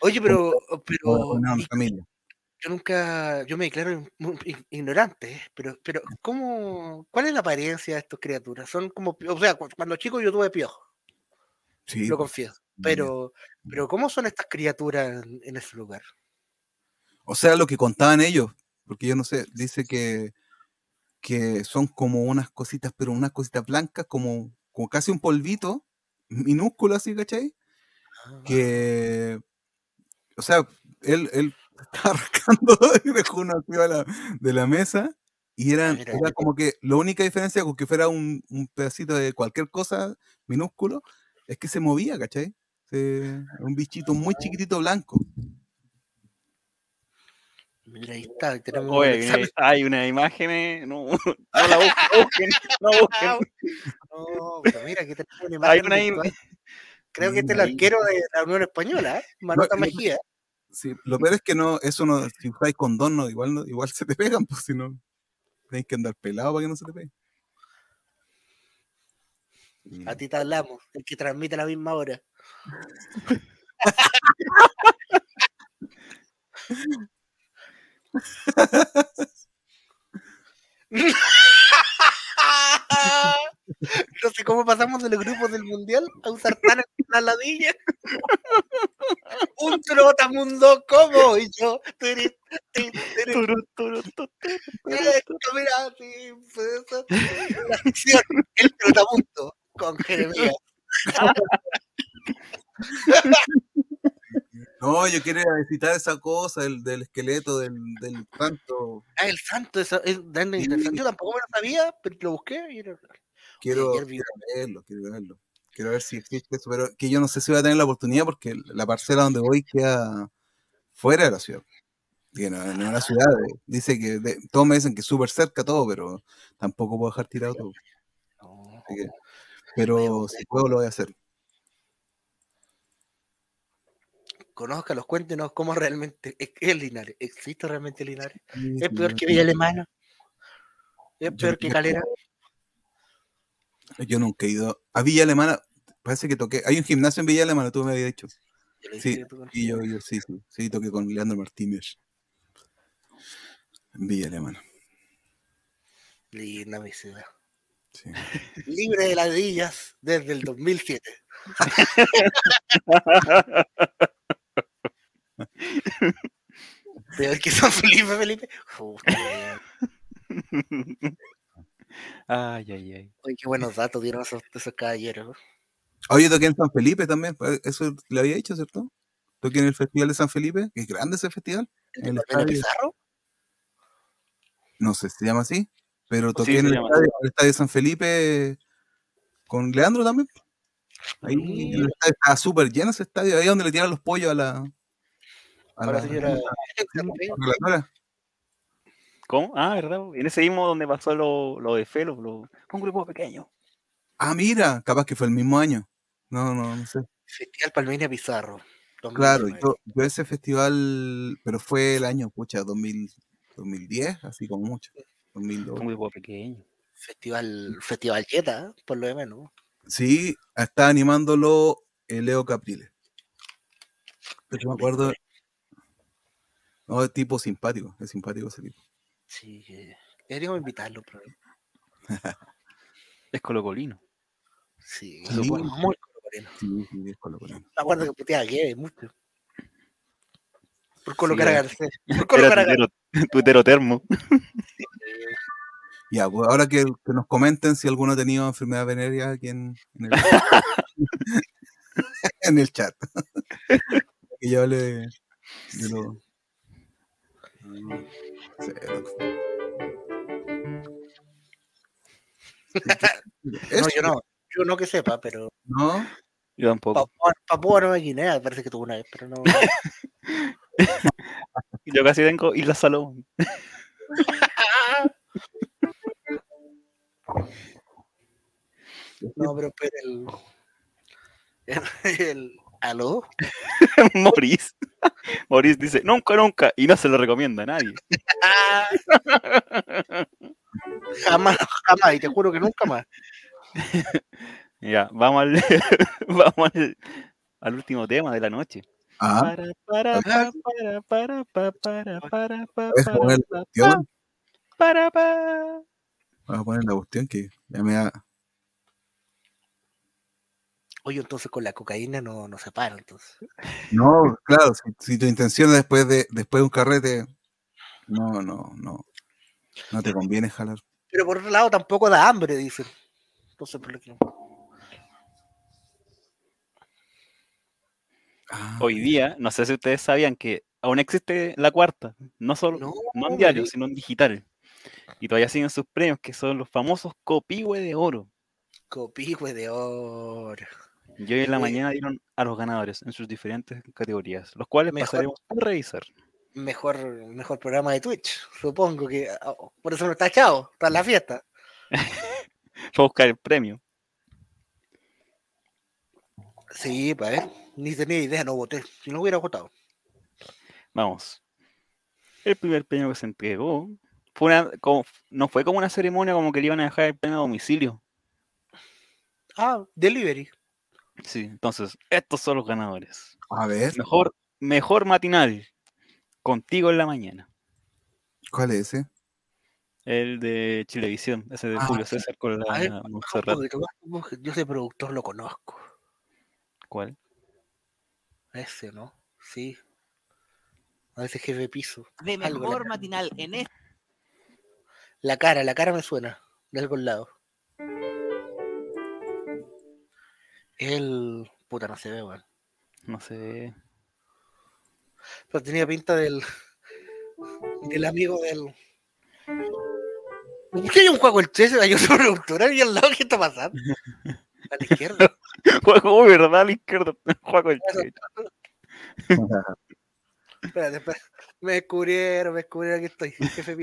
Oye, pero, Voy pero yo nunca, yo me declaro ignorante, ¿eh? pero, pero ¿cómo, cuál es la apariencia de estas criaturas? Son como, o sea, cu- cuando chico yo tuve piojo, Sí, lo pues, confieso, pero, pero ¿cómo son estas criaturas en, en ese lugar? O sea, lo que contaban ellos, porque yo no sé, dice que, que son como unas cositas, pero unas cositas blancas, como, como casi un polvito, minúsculo así, ¿cachai? Ah, Que, o sea, él, él (laughs) estaba rascando (laughs) y dejó una de la, de la mesa y eran, mira. era como que la única diferencia con que fuera un, un pedacito de cualquier cosa minúsculo es que se movía, ¿cachai? Se- un bichito muy chiquitito blanco. Mira, ahí está, tenemos Oye, el hay una- hay imagen. No, (laughs) no la busquen, busquen, no busquen. No, (laughs) pero mira, que tenemos una Hay imagen una im-. Creo que este es el arquero de la Unión Española, ¿eh? Manota no- Mejía. Sí, lo peor es que no, eso no, si usáis condón, no, igual, no, igual se te pegan, pues si no, tenéis que andar pelado para que no se te pegue. A ti te hablamos, el que transmite a la misma hora. (laughs) No sé cómo pasamos de los grupos del mundial a usar tan la ladilla. Un trotamundo como y yo. Tiri, tiri, tiri, Turu, turu, tu, tu, tu, esto, mira, sí, pues. La acción, el trotamundo con Jeremías. (laughs) No, yo quería citar esa cosa del, del esqueleto del, del santo. Ah, el santo, eso es tan interesante. Yo tampoco me lo sabía, pero lo busqué y era. Quiero, quiero verlo, quiero verlo. Quiero ver si existe eso, pero que yo no sé si voy a tener la oportunidad porque la parcela donde voy queda fuera de la ciudad. No, no es una ciudad, eh, dice que de- todos me dicen que es súper cerca todo, pero tampoco puedo dejar tirado todo. No. que- pero si puedo lo voy a hacer. Conozcalos, cuéntenos cómo realmente es, es Linares. ¿Existe realmente Linares? Sí, ¿Es peor que Villa Alemana? ¿Es peor que Calera? Yo nunca he ido a Villa Alemana. Parece que toqué. Hay un gimnasio en Villa Alemana, tú me habías dicho. Sí, Y yo, yo sí, sí, sí, toqué con Leandro Martínez. En Villa Alemana. Linda mi ciudad. Sí. (laughs) Libre de ladillas desde el 2007. (laughs) Peor que San Felipe, Felipe. Ay, ay, ay. Oye, qué buenos datos dieron esos, esos caballeros. Oye, toqué en San Felipe también. pues, Eso le había dicho, ¿cierto? Toqué en el Festival de San Felipe, que es grande ese festival. ¿El de El. Pizarro? No sé se llama así, pero toqué Sí, en el estadio, el estadio de San Felipe con Leandro también. Ahí el estadio estaba súper lleno ese estadio, ahí donde le tiran los pollos a la. A A la señora. relatora. ¿Cómo? Ah, ¿verdad? En ese mismo donde pasó lo, lo de Felo, lo- un grupo pequeño. Ah, mira, capaz que fue el mismo año. No, no, no sé. Festival Palmera Pizarro. Claro, 2019. yo, yo ese festival, pero fue el año, pucha, 2000, 2010, así como mucho. 2002. Un grupo pequeño. Festival, Festival Yeta, por lo de menos. Sí, está animándolo eh, Leo Capriles. Pero me acuerdo. No, es tipo simpático, es simpático ese tipo. Sí, que- deberíamos invitarlo. Pero... (laughs) Es colocolino. Sí, Sí. muy colocolino. Sí, sí, es colocolino. Me acuerdo que puteaba que mucho. Por colocar Sí, a Garcés. (laughs) Por colocar a Garcés. (laughs) tuitero, tuitero termo. Ya, pues ahora que, que nos comenten si alguno ha tenido enfermedad venérea aquí en, en el, en el chat. que yo hable de, de lo. (laughs) No, yo no. Yo no que sepa, pero ¿no? Yo tampoco. Papúa Nueva Guinea parece que tuvo una vez, pero no. (laughs) Yo casi tengo Isla Salomón. (laughs) No, pero, pero el, el, el- ¿Aló? Maurice. (laughs) Maurice dice, nunca, nunca. Y no se lo recomienda a nadie. (laughs) Jamás, jamás, y te juro que nunca más. (laughs) Ya, vamos al, vamos al, al último tema de la noche. Ah, Para, para, pa, para, para, pa, para, para, pa, ¿puedes para, poner la pa, cuestión? para, pa. Vamos a poner la cuestión que ya me da. Oye, entonces con la cocaína no, no se para, entonces. No, claro, si, si tu intención es después de, después de un carrete, no, no, no. No te conviene jalar. Pero por otro lado tampoco da hambre, dicen. Entonces, por lo que... Ah, Hoy día, no sé si ustedes sabían que aún existe la cuarta, no solo No, no en diario, sino en digital. Y todavía siguen sus premios, que son los famosos copihue de oro. Copihue de oro. Y hoy en la Oye. mañana dieron a los ganadores en sus diferentes categorías, los cuales Mejor- pasaremos a revisar. Mejor, mejor programa de Twitch, supongo que ah, por eso no está echado, está en la fiesta. (laughs) Fue a buscar el premio. Sí, para ver, ni tenía idea, no voté. Si no hubiera votado. Vamos. El primer premio que se entregó fue una, como- no fue como una ceremonia como que le iban a dejar el premio a domicilio. Ah, delivery. Sí, entonces, estos son los ganadores. a ver, Mejor, mejor matinal. Contigo en la mañana. ¿Cuál es ese? El de Chilevisión, ese de Ah, Julio César con ver, la Montserrat. Yo ese productor lo conozco. ¿Cuál? Ese, ¿no? Sí. A ese jefe de piso. De mejor cara. matinal en este La cara, la cara me suena. De algún lado. El. Puta, no se ve, weón. No sé. Pero tenía pinta del. Del amigo del. ¿Por qué hay un juego el 13? Hay otro (laughs) productor ahí al lado. ¿Qué está pasando? A la izquierda. (laughs) Juego, ¿verdad? A la izquierda. (laughs) Juego el Che. Espérate, espérate. Me descubrieron, me descubrieron. Aquí estoy. Jefe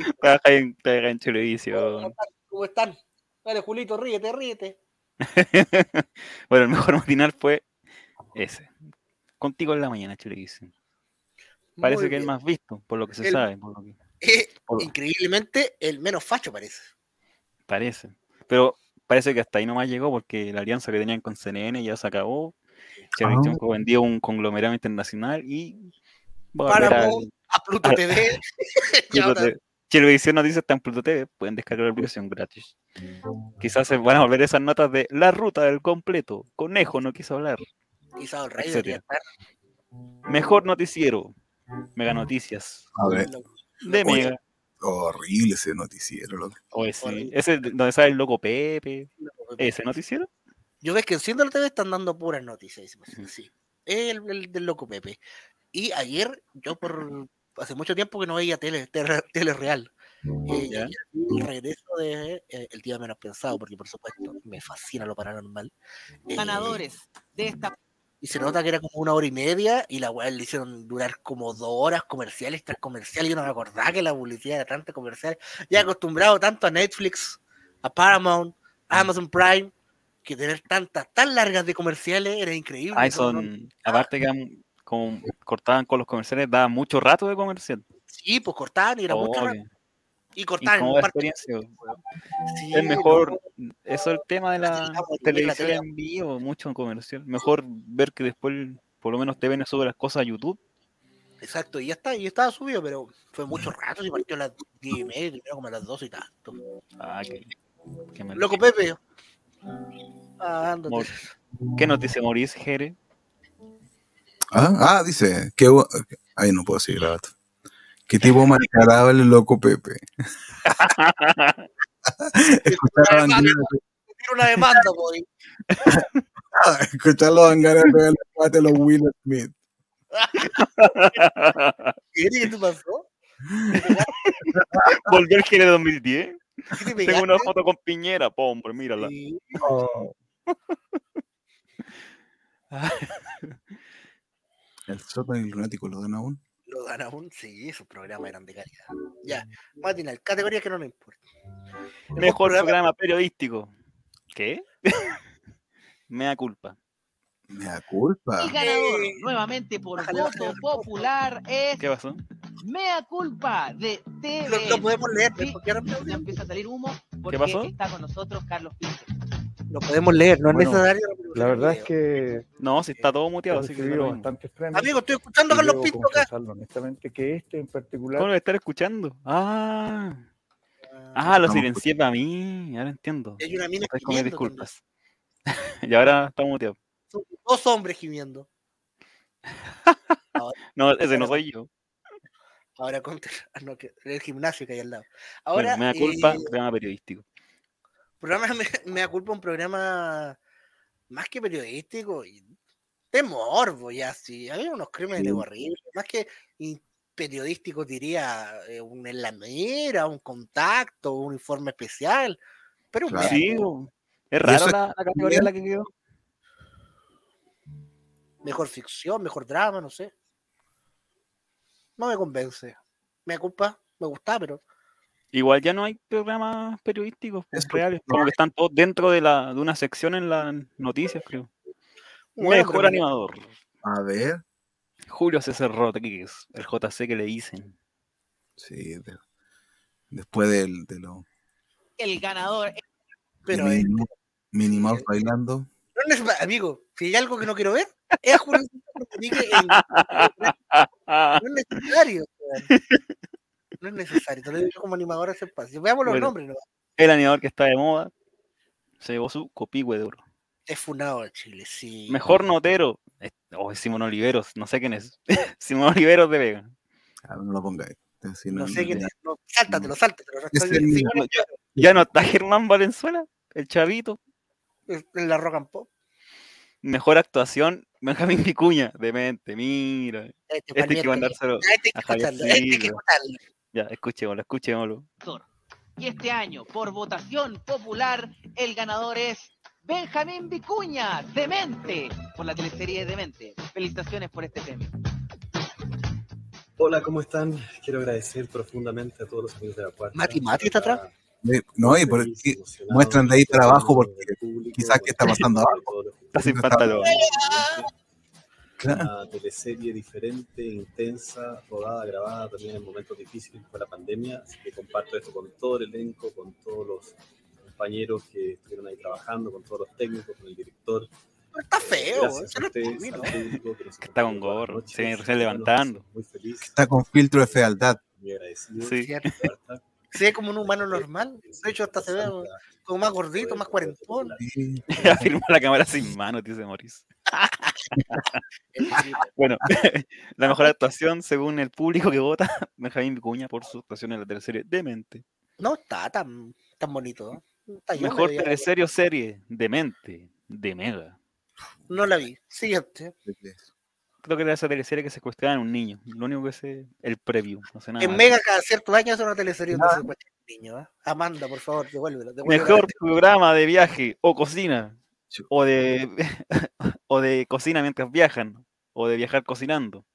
en, en Chilevisión. ¿Cómo están? Dale, Julito, ríete, ríete. (laughs) bueno, el mejor matinal fue ese. Contigo en la mañana, Chilevisión. Parece Muy que es el bien. más visto, por lo que se El- sabe. Por lo que Eh, por- increíblemente, el menos facho parece. parece. Pero parece que hasta ahí nomás llegó porque la alianza que tenían con CNN ya se acabó. Chilevisión Ah. a un conglomerado internacional y va a a Pluto TV. ahora- TV. Chilevisión Noticias está en Pluto TV, pueden descargar la aplicación gratis. Quizás se van a volver esas notas de la ruta del completo. Conejo no quiso hablar. Quizá el rey debería estar. Mejor noticiero. Mega Noticias. A ver, De Oye. Mega. horrible ese noticiero, loco. O ese, ese donde sale el loco Pepe. Ese noticiero. Yo ves que enciendo la TV están dando puras noticias. dice. Sí. El, el del loco Pepe. Y ayer, yo por hace mucho tiempo que no veía tele, tele, (laughs) tele real. Eh, Ya. y el regreso de eh, El Día Menos Pensado, porque por supuesto me fascina lo paranormal. Eh, ganadores de esta Y se nota que era como una hora y media y la weá le hicieron durar como dos horas comerciales tras comerciales. Yo no me acordaba que la publicidad era tanta comercial. Ya acostumbrado tanto a Netflix, a Paramount, a Amazon Prime, que tener tantas, tan largas de comerciales era increíble. Ay, son. Aparte que eran como cortaban con los comerciales, daba mucho rato de comercial. Sí, pues cortaban y era mucho Oh, rato. Y cortaban en experiencia. Sí, Es mejor, no, eso es el tema de la la televisión tele- en vivo, mucho comercial. Mejor ver que después, por lo menos, te ven sobre las cosas a YouTube. Exacto, y ya está, y estaba subido, pero fue mucho rato, y partió a las 10 y media, como a las 12 y tanto. Ah, qué. Loco Pepe. Ah, ¿Qué dice Maurice Jere? Ah, ah, dice, qué bu- Ay, no puedo seguir grabando. Qué tipo más el loco Pepe. Escuchar a Además, Banguera- Tiro una demanda, boy. escuchar los hangares a los Will Smith. (laughs) ¿Qué ¿Qué te pasó? ¿Volvió el Jere 2010? ¿Qué te Tengo una foto con Piñera, po, hombre, mírala. (laughs) El sótano y el lunático lo dan aún. Lo dan aún, sí, esos programas eran de calidad. Ya, matinal, categorías que no nos importan. Mejor programa- programa periodístico. ¿Qué? (laughs) Me da culpa. Me da culpa. El ganador, Eh, nuevamente por bájale, voto bájale. popular, es ¿Qué pasó? Mea Culpa de TV. Lo, lo podemos leer, Sí, porque ahora ya empieza a salir humo porque pasó? está con nosotros Carlos Pinto. Lo podemos leer, no es necesario. La verdad es que No, si está todo muteado, así que no premios. Amigo, estoy escuchando a Carlos Pinto acá. honestamente que este en particular ¿Cómo lo estar escuchando? Ah, ah, lo silencié para mí. Ahora entiendo. Hay una mina también. disculpas. (laughs) y ahora está muteado. Son dos hombres gimiendo. (laughs) No, ese no soy yo. Ahora contra ah, (laughs) no, que- el gimnasio que hay al lado. Ahora, Bueno, me da culpa, eh, programa periodístico. Programa (laughs) me, me da culpa un programa más que periodístico y de morbo ya sí había unos crímenes Sí. horribles más que periodístico diría eh, un en la mira un contacto un informe especial pero un Claro. Sí, es ¿Y raro la, la categoría en la que quedó. mejor ficción mejor drama no sé no me convence me da culpa me gusta pero Igual ya no hay programas periodísticos pues, reales, no como que están todos dentro de, la, de una sección en las noticias, creo. Bueno, Mejor pero- animador. A ver. Julio César Rodríguez, el JC que le dicen. Sí, de- después del, de lo El ganador es pero de eh, Mouse (laughs) bailando. no es amigo si hay algo que no quiero ver es a Julio César Rodríguez (laughs) no es necesario. No es necesario, te lo digo yo como animador ese espacio. Veamos los Bueno. nombres, ¿no? El animador que está de moda se llevó su copihue de oro. Es funado de Chile, sí. Mejor notero. eh, Oh, Simón Oliveros, no sé quién es. (laughs) Simón Oliveros de Vega. Ah, no lo pongáis. Así No no- sé quién es. No, sáltatelo, sáltatelo. no Es estoy- el- ya, ya no está Germán Valenzuela, el chavito. en la rock and pop. Mejor actuación, Benjamín Vicuña, demente, mira. Este, Este hay que mandárselo. este hay que a Javier este hay que. Ya, escuchémoslo, escuchémoslo. Y este año, por votación popular, el ganador es Benjamín Vicuña, Demente, por la teleserie Demente. Felicitaciones por este premio. Hola, ¿cómo están? Quiero agradecer profundamente a todos los amigos de la cuarta. Mati, Mati está atrás. No, y por muestran de ahí para abajo por porque público, quizás que está pasando por algo. todos los- Está sin Está- Una teleserie diferente, intensa, rodada, grabada también en momentos difíciles por la pandemia. Así que comparto esto con todo el elenco, con todos los compañeros que estuvieron ahí trabajando, con todos los técnicos, con el director. Está feo, Gracias nos Que está con gorro, se recién levantando. Muy feliz, Está con filtro de fealdad. muy agradecido. Sí. Se ve como un humano normal. De hecho, hasta se ve como más gordito, más cuarentón. Sí. (laughs) Afirma la cámara sin manos, dice Morris. (laughs) (laughs) Bueno, la mejor actuación según el público que vota, Benjamín Vicuña por su actuación en la teleserie Demente. No está tan, tan bonito. ¿no? Está yo Mejor medio- teleserie o serie, Demente, de Mega. No la vi. Siguiente. Creo que era esa teleserie que se cuestionaba en un niño. Lo único que sé, el preview, no sé nada. En más. Mega cada cierto año es una teleserie donde se cuestiona el niño. ¿eh? Amanda, por favor, devuélvelo. devuélvelo. Mejor programa de viaje o cocina. O de, (laughs) o de cocina mientras viajan. O de viajar cocinando.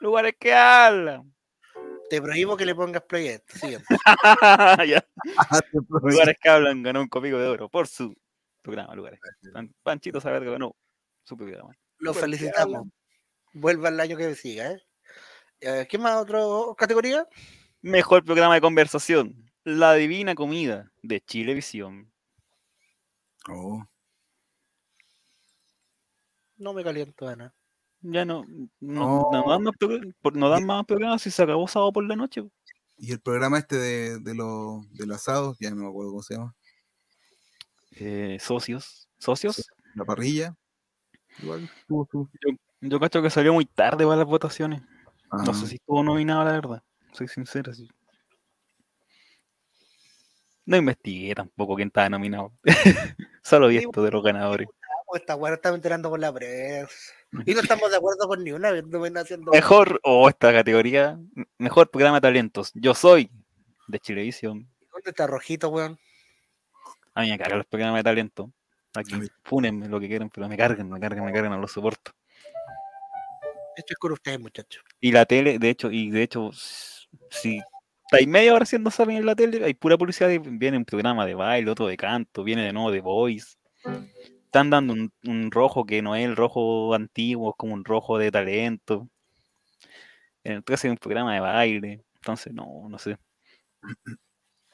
Lugares que hablan. Te prohíbo que le pongas play a esto. (laughs) Ah. Lugares que hablan ganó un copico de oro por su programa. Lugares. Pan- Panchito sabe que ganó su programa. Lo felicitamos. Vuelva el año que siga. ¿eh? Eh, ¿Qué más? ¿Otra categoría? Mejor programa de conversación. La Divina Comida de Chilevisión. Oh, No me caliento, Ana. Ya no, no, no Oh. dan más, no dan más programas si se acabó sábado por la noche. Y el programa este de, de los del asado, ya no me acuerdo cómo se llama, Eh, socios. ¿Socios? la parrilla. Igual estuvo- Yo cacho que salió muy tarde para las votaciones. No Ah, sé si estuvo nominado, la verdad. Soy sincero. sí. No investigué tampoco quién estaba nominado. (laughs) Solo vi esto de los ganadores. Pues esta weá está enterando por la prensa. (laughs) Y no estamos de acuerdo con ni una. No ven haciendo. Mejor, o esta categoría, mejor programa de talentos. Yo soy de Chilevisión. ¿Dónde está Rojito, weón? A mí me cargan los programas de talento. Aquí, fúnenme lo que quieran, pero me cargan, me cargan, me cargan, no los soporto. Esto es con ustedes, muchachos. Y la tele, de hecho, y de hecho, si estáis media hora haciendo zapping en la tele, hay pura publicidad, de- viene un programa de baile, otro de canto, viene de nuevo de voice. Están dando un, un rojo que no es el rojo antiguo, es como un rojo de talento. En el 13 hay un programa de baile, entonces no, no sé. (clears throat)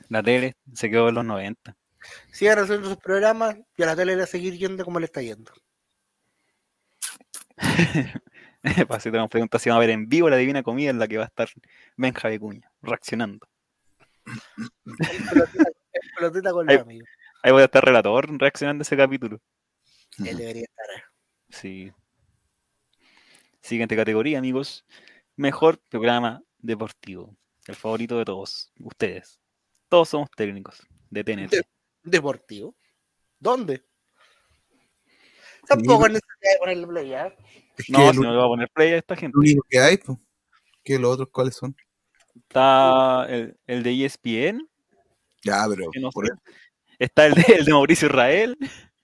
La tele se quedó en los 90. Sigan haciendo sus programas y a la tele le va a seguir yendo como le está yendo. (laughs) (laughs) Para si tenemos preguntas, si vamos a ver en vivo la Divina Comida en la que va a estar Benja Vicuña, reaccionando. El pelotita, el pelotita con los amigos. Ahí voy a estar relator reaccionando a ese capítulo. Él debería estar. Sí. Siguiente categoría, amigos. Mejor programa deportivo. El favorito de todos. Ustedes. Todos somos técnicos de TNT. Deportivo. ¿Dónde? Tampoco es necesidad de ponerle play, ¿ah? Es que No, el, si no le va a poner play a esta gente. único que hay, pues. ¿Qué los otros cuáles son? Está el, el de ESPN. Ya, pero no por. Está el de, el de Mauricio Israel.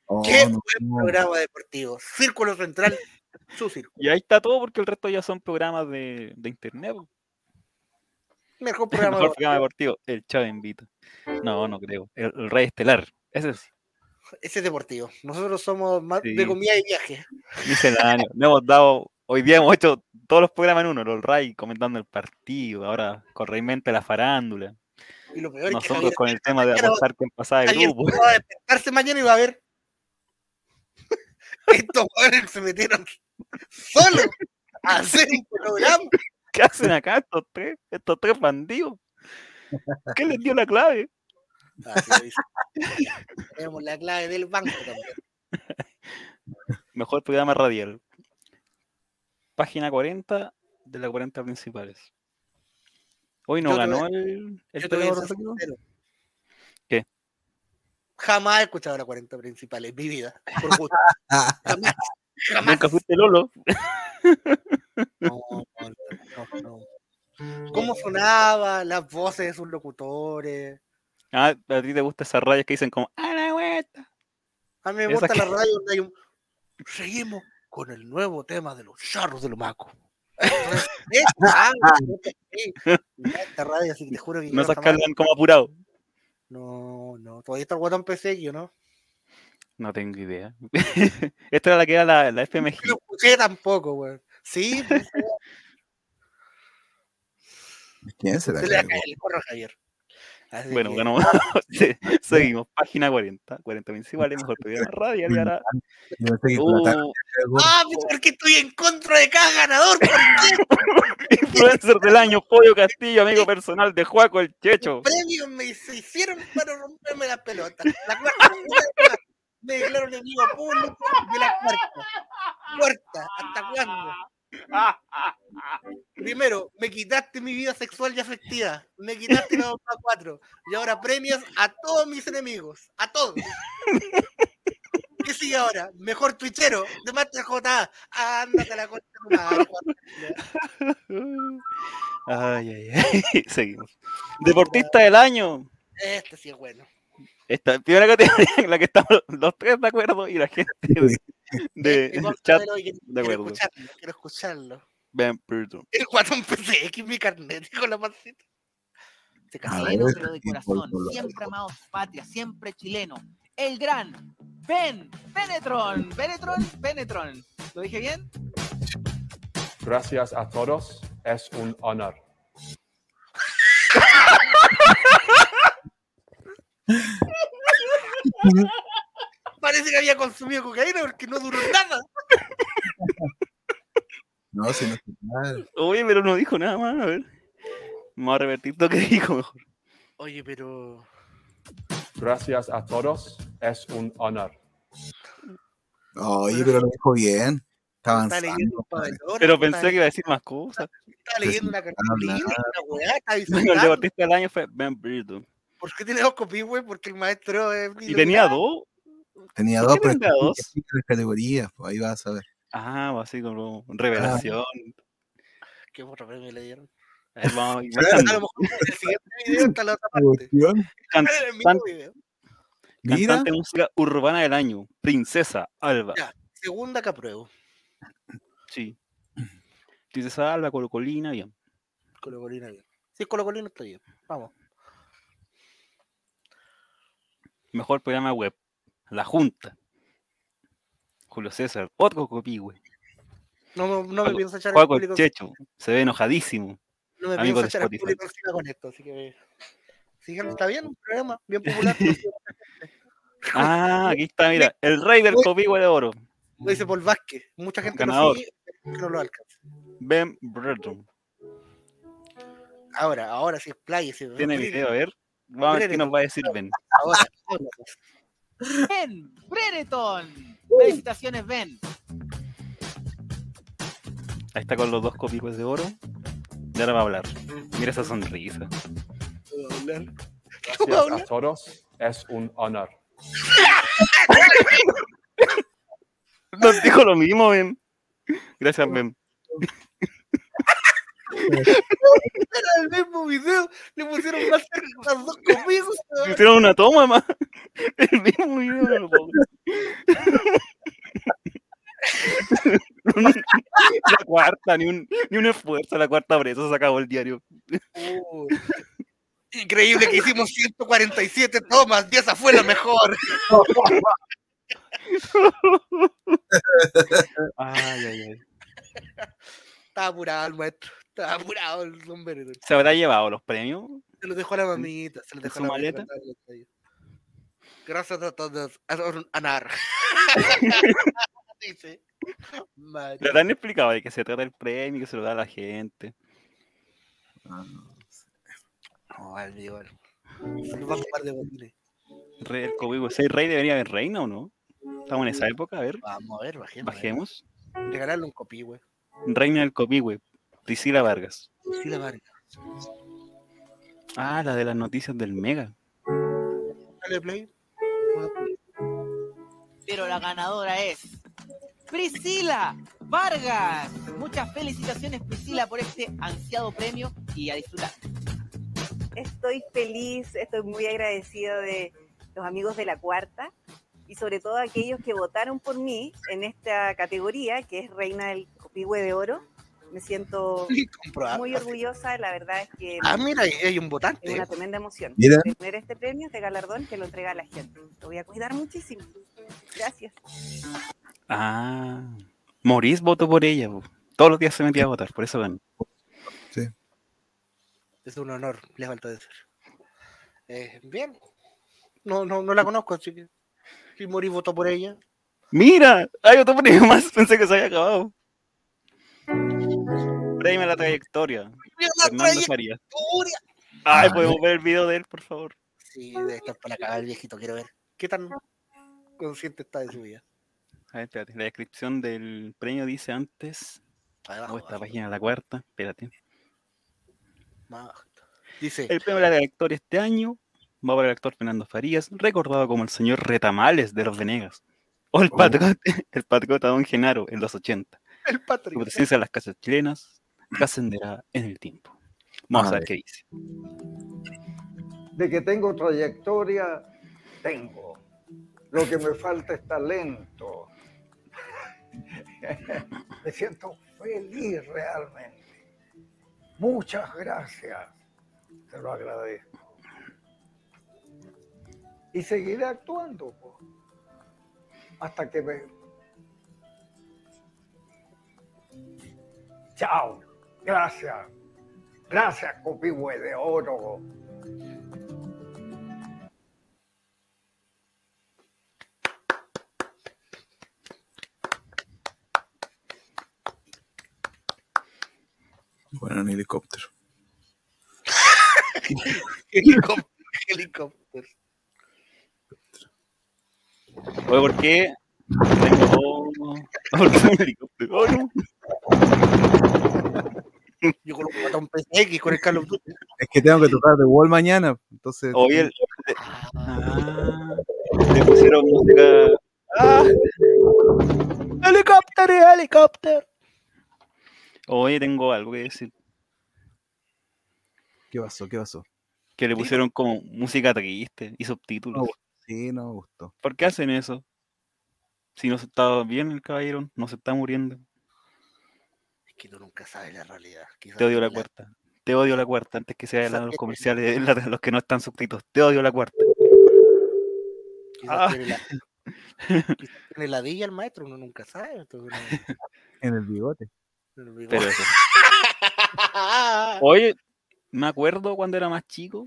Oh, ¿Qué no, buen no. programa deportivo? Círculo Central, (laughs) su círculo. Y ahí está todo porque el resto ya son programas de, de internet. Mejor (laughs) programa Mejor programa deportivo. El Chavo Invita. No, no creo. El, el Rey Estelar. Ese sí. Ese es deportivo. Nosotros somos más Sí. de comida y viaje. Misceláneo. Le hemos dado, hoy día hemos hecho todos los programas en uno, los Ray comentando el partido, ahora correctamente la farándula. Y lo peor es que Nosotros con el tema de apostar quién pasaba de Javier grupo. va a despertarse mañana y va a ver. (laughs) Estos jóvenes se metieron solos a hacer un programa. ¿Qué hacen acá estos tres? Estos tres bandidos. ¿Qué les dio la clave? Tenemos la clave del banco también. (laughs) Mejor programa radial. Página 40 de las 40 principales. Hoy no Yo te ganó voy el, el te. ¿Qué? Jamás he escuchado las 40 principales en mi vida. Por (laughs) gusto. Jamás. Jamás. Nunca fuiste Lolo. No, no, no, no. ¿Cómo sonaba? Las voces de sus locutores. Ah, a ti te gustan esas rayas que dicen como ¡A la vuelta! A mí me Esa gusta que- la radio donde hay un... Seguimos con el nuevo tema de los charros de Lomaco. Esta, sí. Esta radio, así que te juro que yo No se cargan como apurado. No, no, todavía está el guatón PC, yo no. No tengo idea. (laughs) Esta era la que era la, la FMG. No lo escuché tampoco, weón. Sí, ¿Quién será? se le va a caer el corro a Javier. Así Bueno, que- ganamos. (laughs) Se- (laughs) Seguimos. Página 40. 40 principales, mejor radial y ahora. La Uh, Ah, pues porque estoy en contra de cada ganador. ¿Por (laughs) qué? influencer del año, Pollo Castillo, amigo personal de Juaco el Checho. premios me se hicieron para romperme las pelotas. La cuarta me declaro enemigo público de la cuarta. Cuarta, ¿hasta cuándo? Primero, me quitaste mi vida sexual y afectiva. Me quitaste la otra cuatro. Y ahora premios a todos mis enemigos. A todos. ¿Qué sigue ahora? Mejor twitchero de Master J. Ándate a la concha. Ay, ay, ay. (laughs) Seguimos. Deportista del año. Este sí es bueno. Esta primera categoría en la que estamos los tres de acuerdo y la gente de, de Este, chat de quiero acuerdo. escucharlo, quiero escucharlo. Ben Burton. El guatón PCX, mi carnet, con la pancita. Se casó. A Chileno, ver, pero de corazón, siempre amado su patria, siempre chileno. El gran Ben Penetron, Penetron, Penetron. ¿Lo dije bien? Gracias a todos, es un honor. (laughs) Parece que había consumido cocaína porque no duró nada. (laughs) No, si no está mal. Oye, pero no dijo nada más. A ver. Vamos a revertir lo que dijo mejor. Oye, pero. Gracias a todos, es un honor. Oye, pero lo dijo bien. Está Está leyendo un avanzando. pabellón, Pero está- pensé que iba a decir más cosas. Estaba leyendo una cartulina, nada. una weá, está (laughs) Bueno, el deportista del año fue Ben Burton. ¿Por qué tiene dos copias, güey? Porque el maestro es. Y tenía dos. Tenía ¿Por dos, pero dos? las categorías, pues ahí vas a ver. Ah, así como revelación. ¿Qué otro premio le dieron? (laughs) (laughs) A ver, vamos a ir A bajando. lo mejor en el siguiente video está la otra parte. (laughs) Can- can- video. Cantante de música urbana del año. Princesa Alba. Ya. Segunda que apruebo. Sí. Princesa Alba, Colocolina, bien. Colocolina bien. Sí, Colocolina está bien. Vamos. Mejor programa web. La Junta. Julio César. Otro copihue. No, me- no me pienso echar el público. Checho. Se ve enojadísimo. No me pienso echar Spotify. público encima con esto, así que. Sigan, está bien, un programa bien popular. (laughs) Ah, aquí está, mira. El rey del copihue de oro. Lo dice Paul Vázquez. Mucha gente Ganador. lo sigue, pero no lo alcanza. Ben Burton. Ahora, ahora sí, playa. Sí, Tiene video, a ver. Vamos a ver qué nos va a decir Ben. Ahora. Ben Brereton. Felicitaciones, Ben. Ahí está con los dos copihues de oro. Y ahora va a hablar. Mira esa sonrisa. ¿Puedo hablar? Gracias a todos, es un honor. (laughs) Nos dijo lo mismo, Ben. Gracias, Ben. (laughs) Era el mismo video. Le pusieron más cerca las dos comidas. Hicieron una toma más. El mismo video. no. La cuarta, ni un, ni un esfuerzo. La cuarta presa se acabó el diario. Increíble que hicimos 147 tomas y esa fue la mejor. Ay, ay, ay. Estaba apurado el maestro. Estaba apurado el sombrero. ¿Se habrá llevado los premios? Se los dejó a la mamita. Se los ¿En dejó su a la mamita maleta? estadio. Gracias a todos. A Anar. (laughs) Dice. Madre. Le han explicado de qué se trata el premio, que se lo da a la gente. Ah, No, al igual. Se nos va a ocupar de botines. Rey del Copihue. ¿Ese rey debería haber reina o no? Estamos en esa época, a ver, Vamos a ver, bajemos. bajemos. Regalarle un copí, güey. Reina del Copihue, Priscila Vargas. Sí, la Vargas. Ah, la de las noticias del Mega. Dale play. Pero la ganadora es Priscila Vargas. Muchas felicitaciones Priscila por este ansiado premio y a disfrutar. Estoy feliz, estoy muy agradecido de los amigos de la cuarta y sobre todo aquellos que votaron por mí en esta categoría que es Reina del Copihue de Oro. Me siento muy orgullosa, la verdad es que Ah, mira, hay un es votante. una tremenda emoción Mira. tener este premio, este galardón que lo entrega a la gente. Lo voy a cuidar muchísimo. Gracias. Ah, Maurice votó por ella. Todos los días se metía a votar, por eso ganó. Es un honor, le falta decir. Eh, bien. No, no, no la conozco, así que. Si Mori votó por ella. ¡Mira! ¡Hay otro premio más! (laughs) Pensé que se había acabado. Premio a la trayectoria. Fernando Farías. Ay, Ah, podemos ver el video de él, por favor. Sí, debe estar para cagar el viejito, quiero ver. ¿Qué tan consciente está de su vida? A ver, espérate. La descripción del premio dice antes. Abajo, Oh, esta abajo, página, la cuarta. Espérate. más abajo. Dice, El premio a la trayectoria este año va para el actor Fernando Farías, recordado como el señor Retamales de los Venegas. O el patriota, (laughs) el patriota Don Genaro en los 80. el Su patriota. presencia en las casas chilenas trascenderá en el tiempo. Vamos a ver qué dice. De que tengo trayectoria, tengo. Lo que me falta es talento. (laughs) Me siento feliz realmente. Muchas gracias. Te lo agradezco. Y seguiré actuando po, hasta que me... Chao. Gracias. Gracias, Copihue de Oro. Bueno, en helicóptero. Helicóptero. (laughs) helicóptero. Oye, ¿por qué? Tengo (laughs) ¿Por qué un helicóptero? Oh, no. Yo con un botón PSX con el Duty. Es que tengo que tocar de Wall mañana. Entonces, Oye, el- ah, le pusieron música. ¡Ah! ¡Helicóptero, helicóptero! Oye, tengo algo que decir. ¿qué pasó? ¿Qué pasó? Que le pusieron como música triste y subtítulos. Sí, no me gustó. ¿Por qué hacen eso? Si no se está bien el caballero, no se está muriendo. Que tú nunca sabes la realidad. Quizás Te odio la tiene cuarta. Te odio la cuarta antes que se vayan los tiene- comerciales, la- (laughs) los que no están suscritos. Te odio la cuarta. Quizás Ah. tiene la, (laughs) quizás tiene la villa el maestro, uno nunca sabe. entonces uno- En el bigote. digo, Pero eso. (laughs) Oye, me acuerdo cuando era más chico,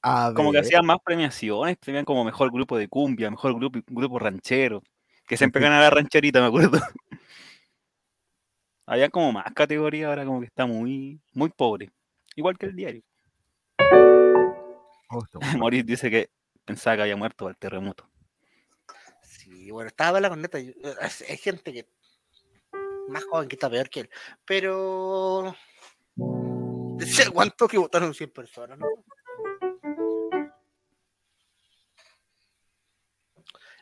A como que hacían más premiaciones, premian como mejor grupo de cumbia, mejor grupo, grupo ranchero, que siempre gana la rancherita, me acuerdo. Había como más categorías, ahora como que está muy, muy pobre. Igual que el diario. oh. (laughs) Maurice dice que pensaba que había muerto al terremoto. Sí, bueno, estaba la corneta. eh, Hay gente que más joven que está peor que él. Pero. (laughs) Decía cuánto que votaron 100 personas, ¿no?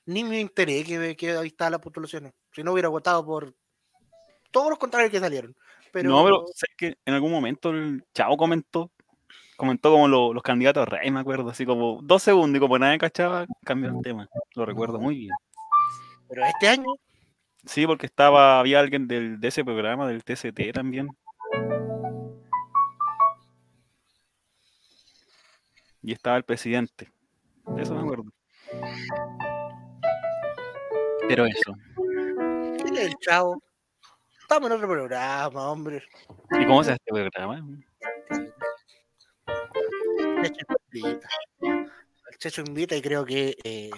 Ni me enteré que, que ahí estaban las postulaciones. Si no hubiera votado por todos los contrarios que salieron. Pero, No, pero sé que en algún momento el chavo comentó, comentó como lo- los candidatos a rey, me acuerdo, así como dos segundos y como nadie cachaba, cambió el tema. Lo recuerdo muy bien. pero este año, Sí, porque estaba, había alguien del, de ese programa, del TCT también. Y estaba el presidente. De eso me acuerdo. Pero eso. ¿quién es el chavo? Estamos en otro programa, hombre. ¿Y cómo se hace este programa? El Checho invita. El Checho invita y creo que. eh,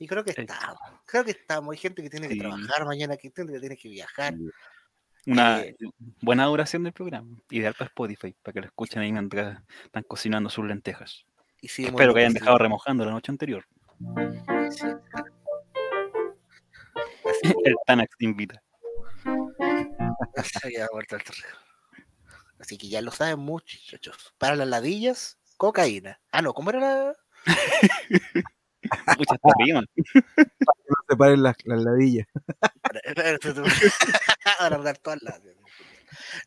y creo que estamos. Creo que estamos. Hay gente que tiene que Sí. trabajar mañana, que gente que tiene que viajar. Una Eh, buena duración del programa. Ideal para Spotify, para que lo escuchen ahí mientras están cocinando sus lentejas. y Espero que hayan dejado remojando la noche anterior. sí. (laughs) El Tanax te invita. Así que ya lo saben muchachos. Para las ladillas, cocaína. Ah, no, ¿cómo era la...? (laughs) Muchas riman. No se paren las, las ladillas. (laughs) Alargar todas las...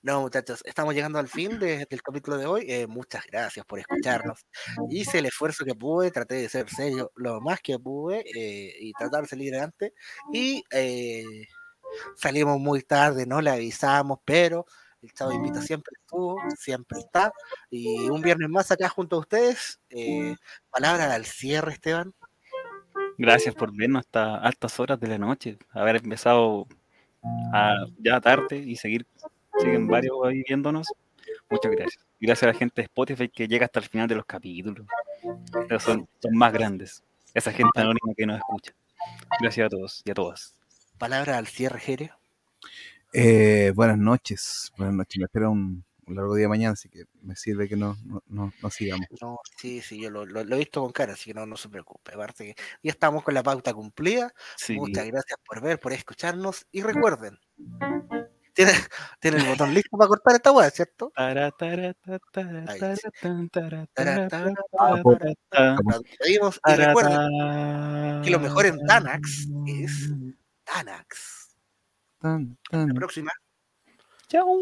No, muchachos, estamos llegando al fin de- del capítulo de hoy. Eh, muchas gracias por escucharnos. Hice el esfuerzo que pude, traté de ser serio lo más que pude eh, y tratar de salir adelante. Y eh, salimos muy tarde, no le avisamos, pero el Chavo Invita siempre estuvo, siempre está. Y un viernes más acá junto a ustedes. Eh, palabra al cierre, Esteban. Gracias por vernos hasta altas horas de la noche. Haber empezado a- ya tarde y seguir, siguen varios ahí viéndonos. Muchas gracias. Gracias a la gente de Spotify que llega hasta el final de los capítulos. Son, son más grandes. Esa gente anónima que nos escucha. Gracias a todos y a todas. Palabra al cierre, Jere. Eh, buenas noches. Buenas noches. Me espera un, un largo día mañana, así que me sirve que no, no, no, no sigamos. No, sí, sí, yo lo, lo- lo he visto con cara, así que no, no se preocupe. Aparte que ya estamos con la pauta cumplida. Sí. Muchas gracias por ver, por escucharnos. Y recuerden, tienen, tienen el botón listo para cortar esta weá, ¿cierto? Y recuerden que lo mejor en Tanax es Tanax. Tan, tan. La próxima. Chao.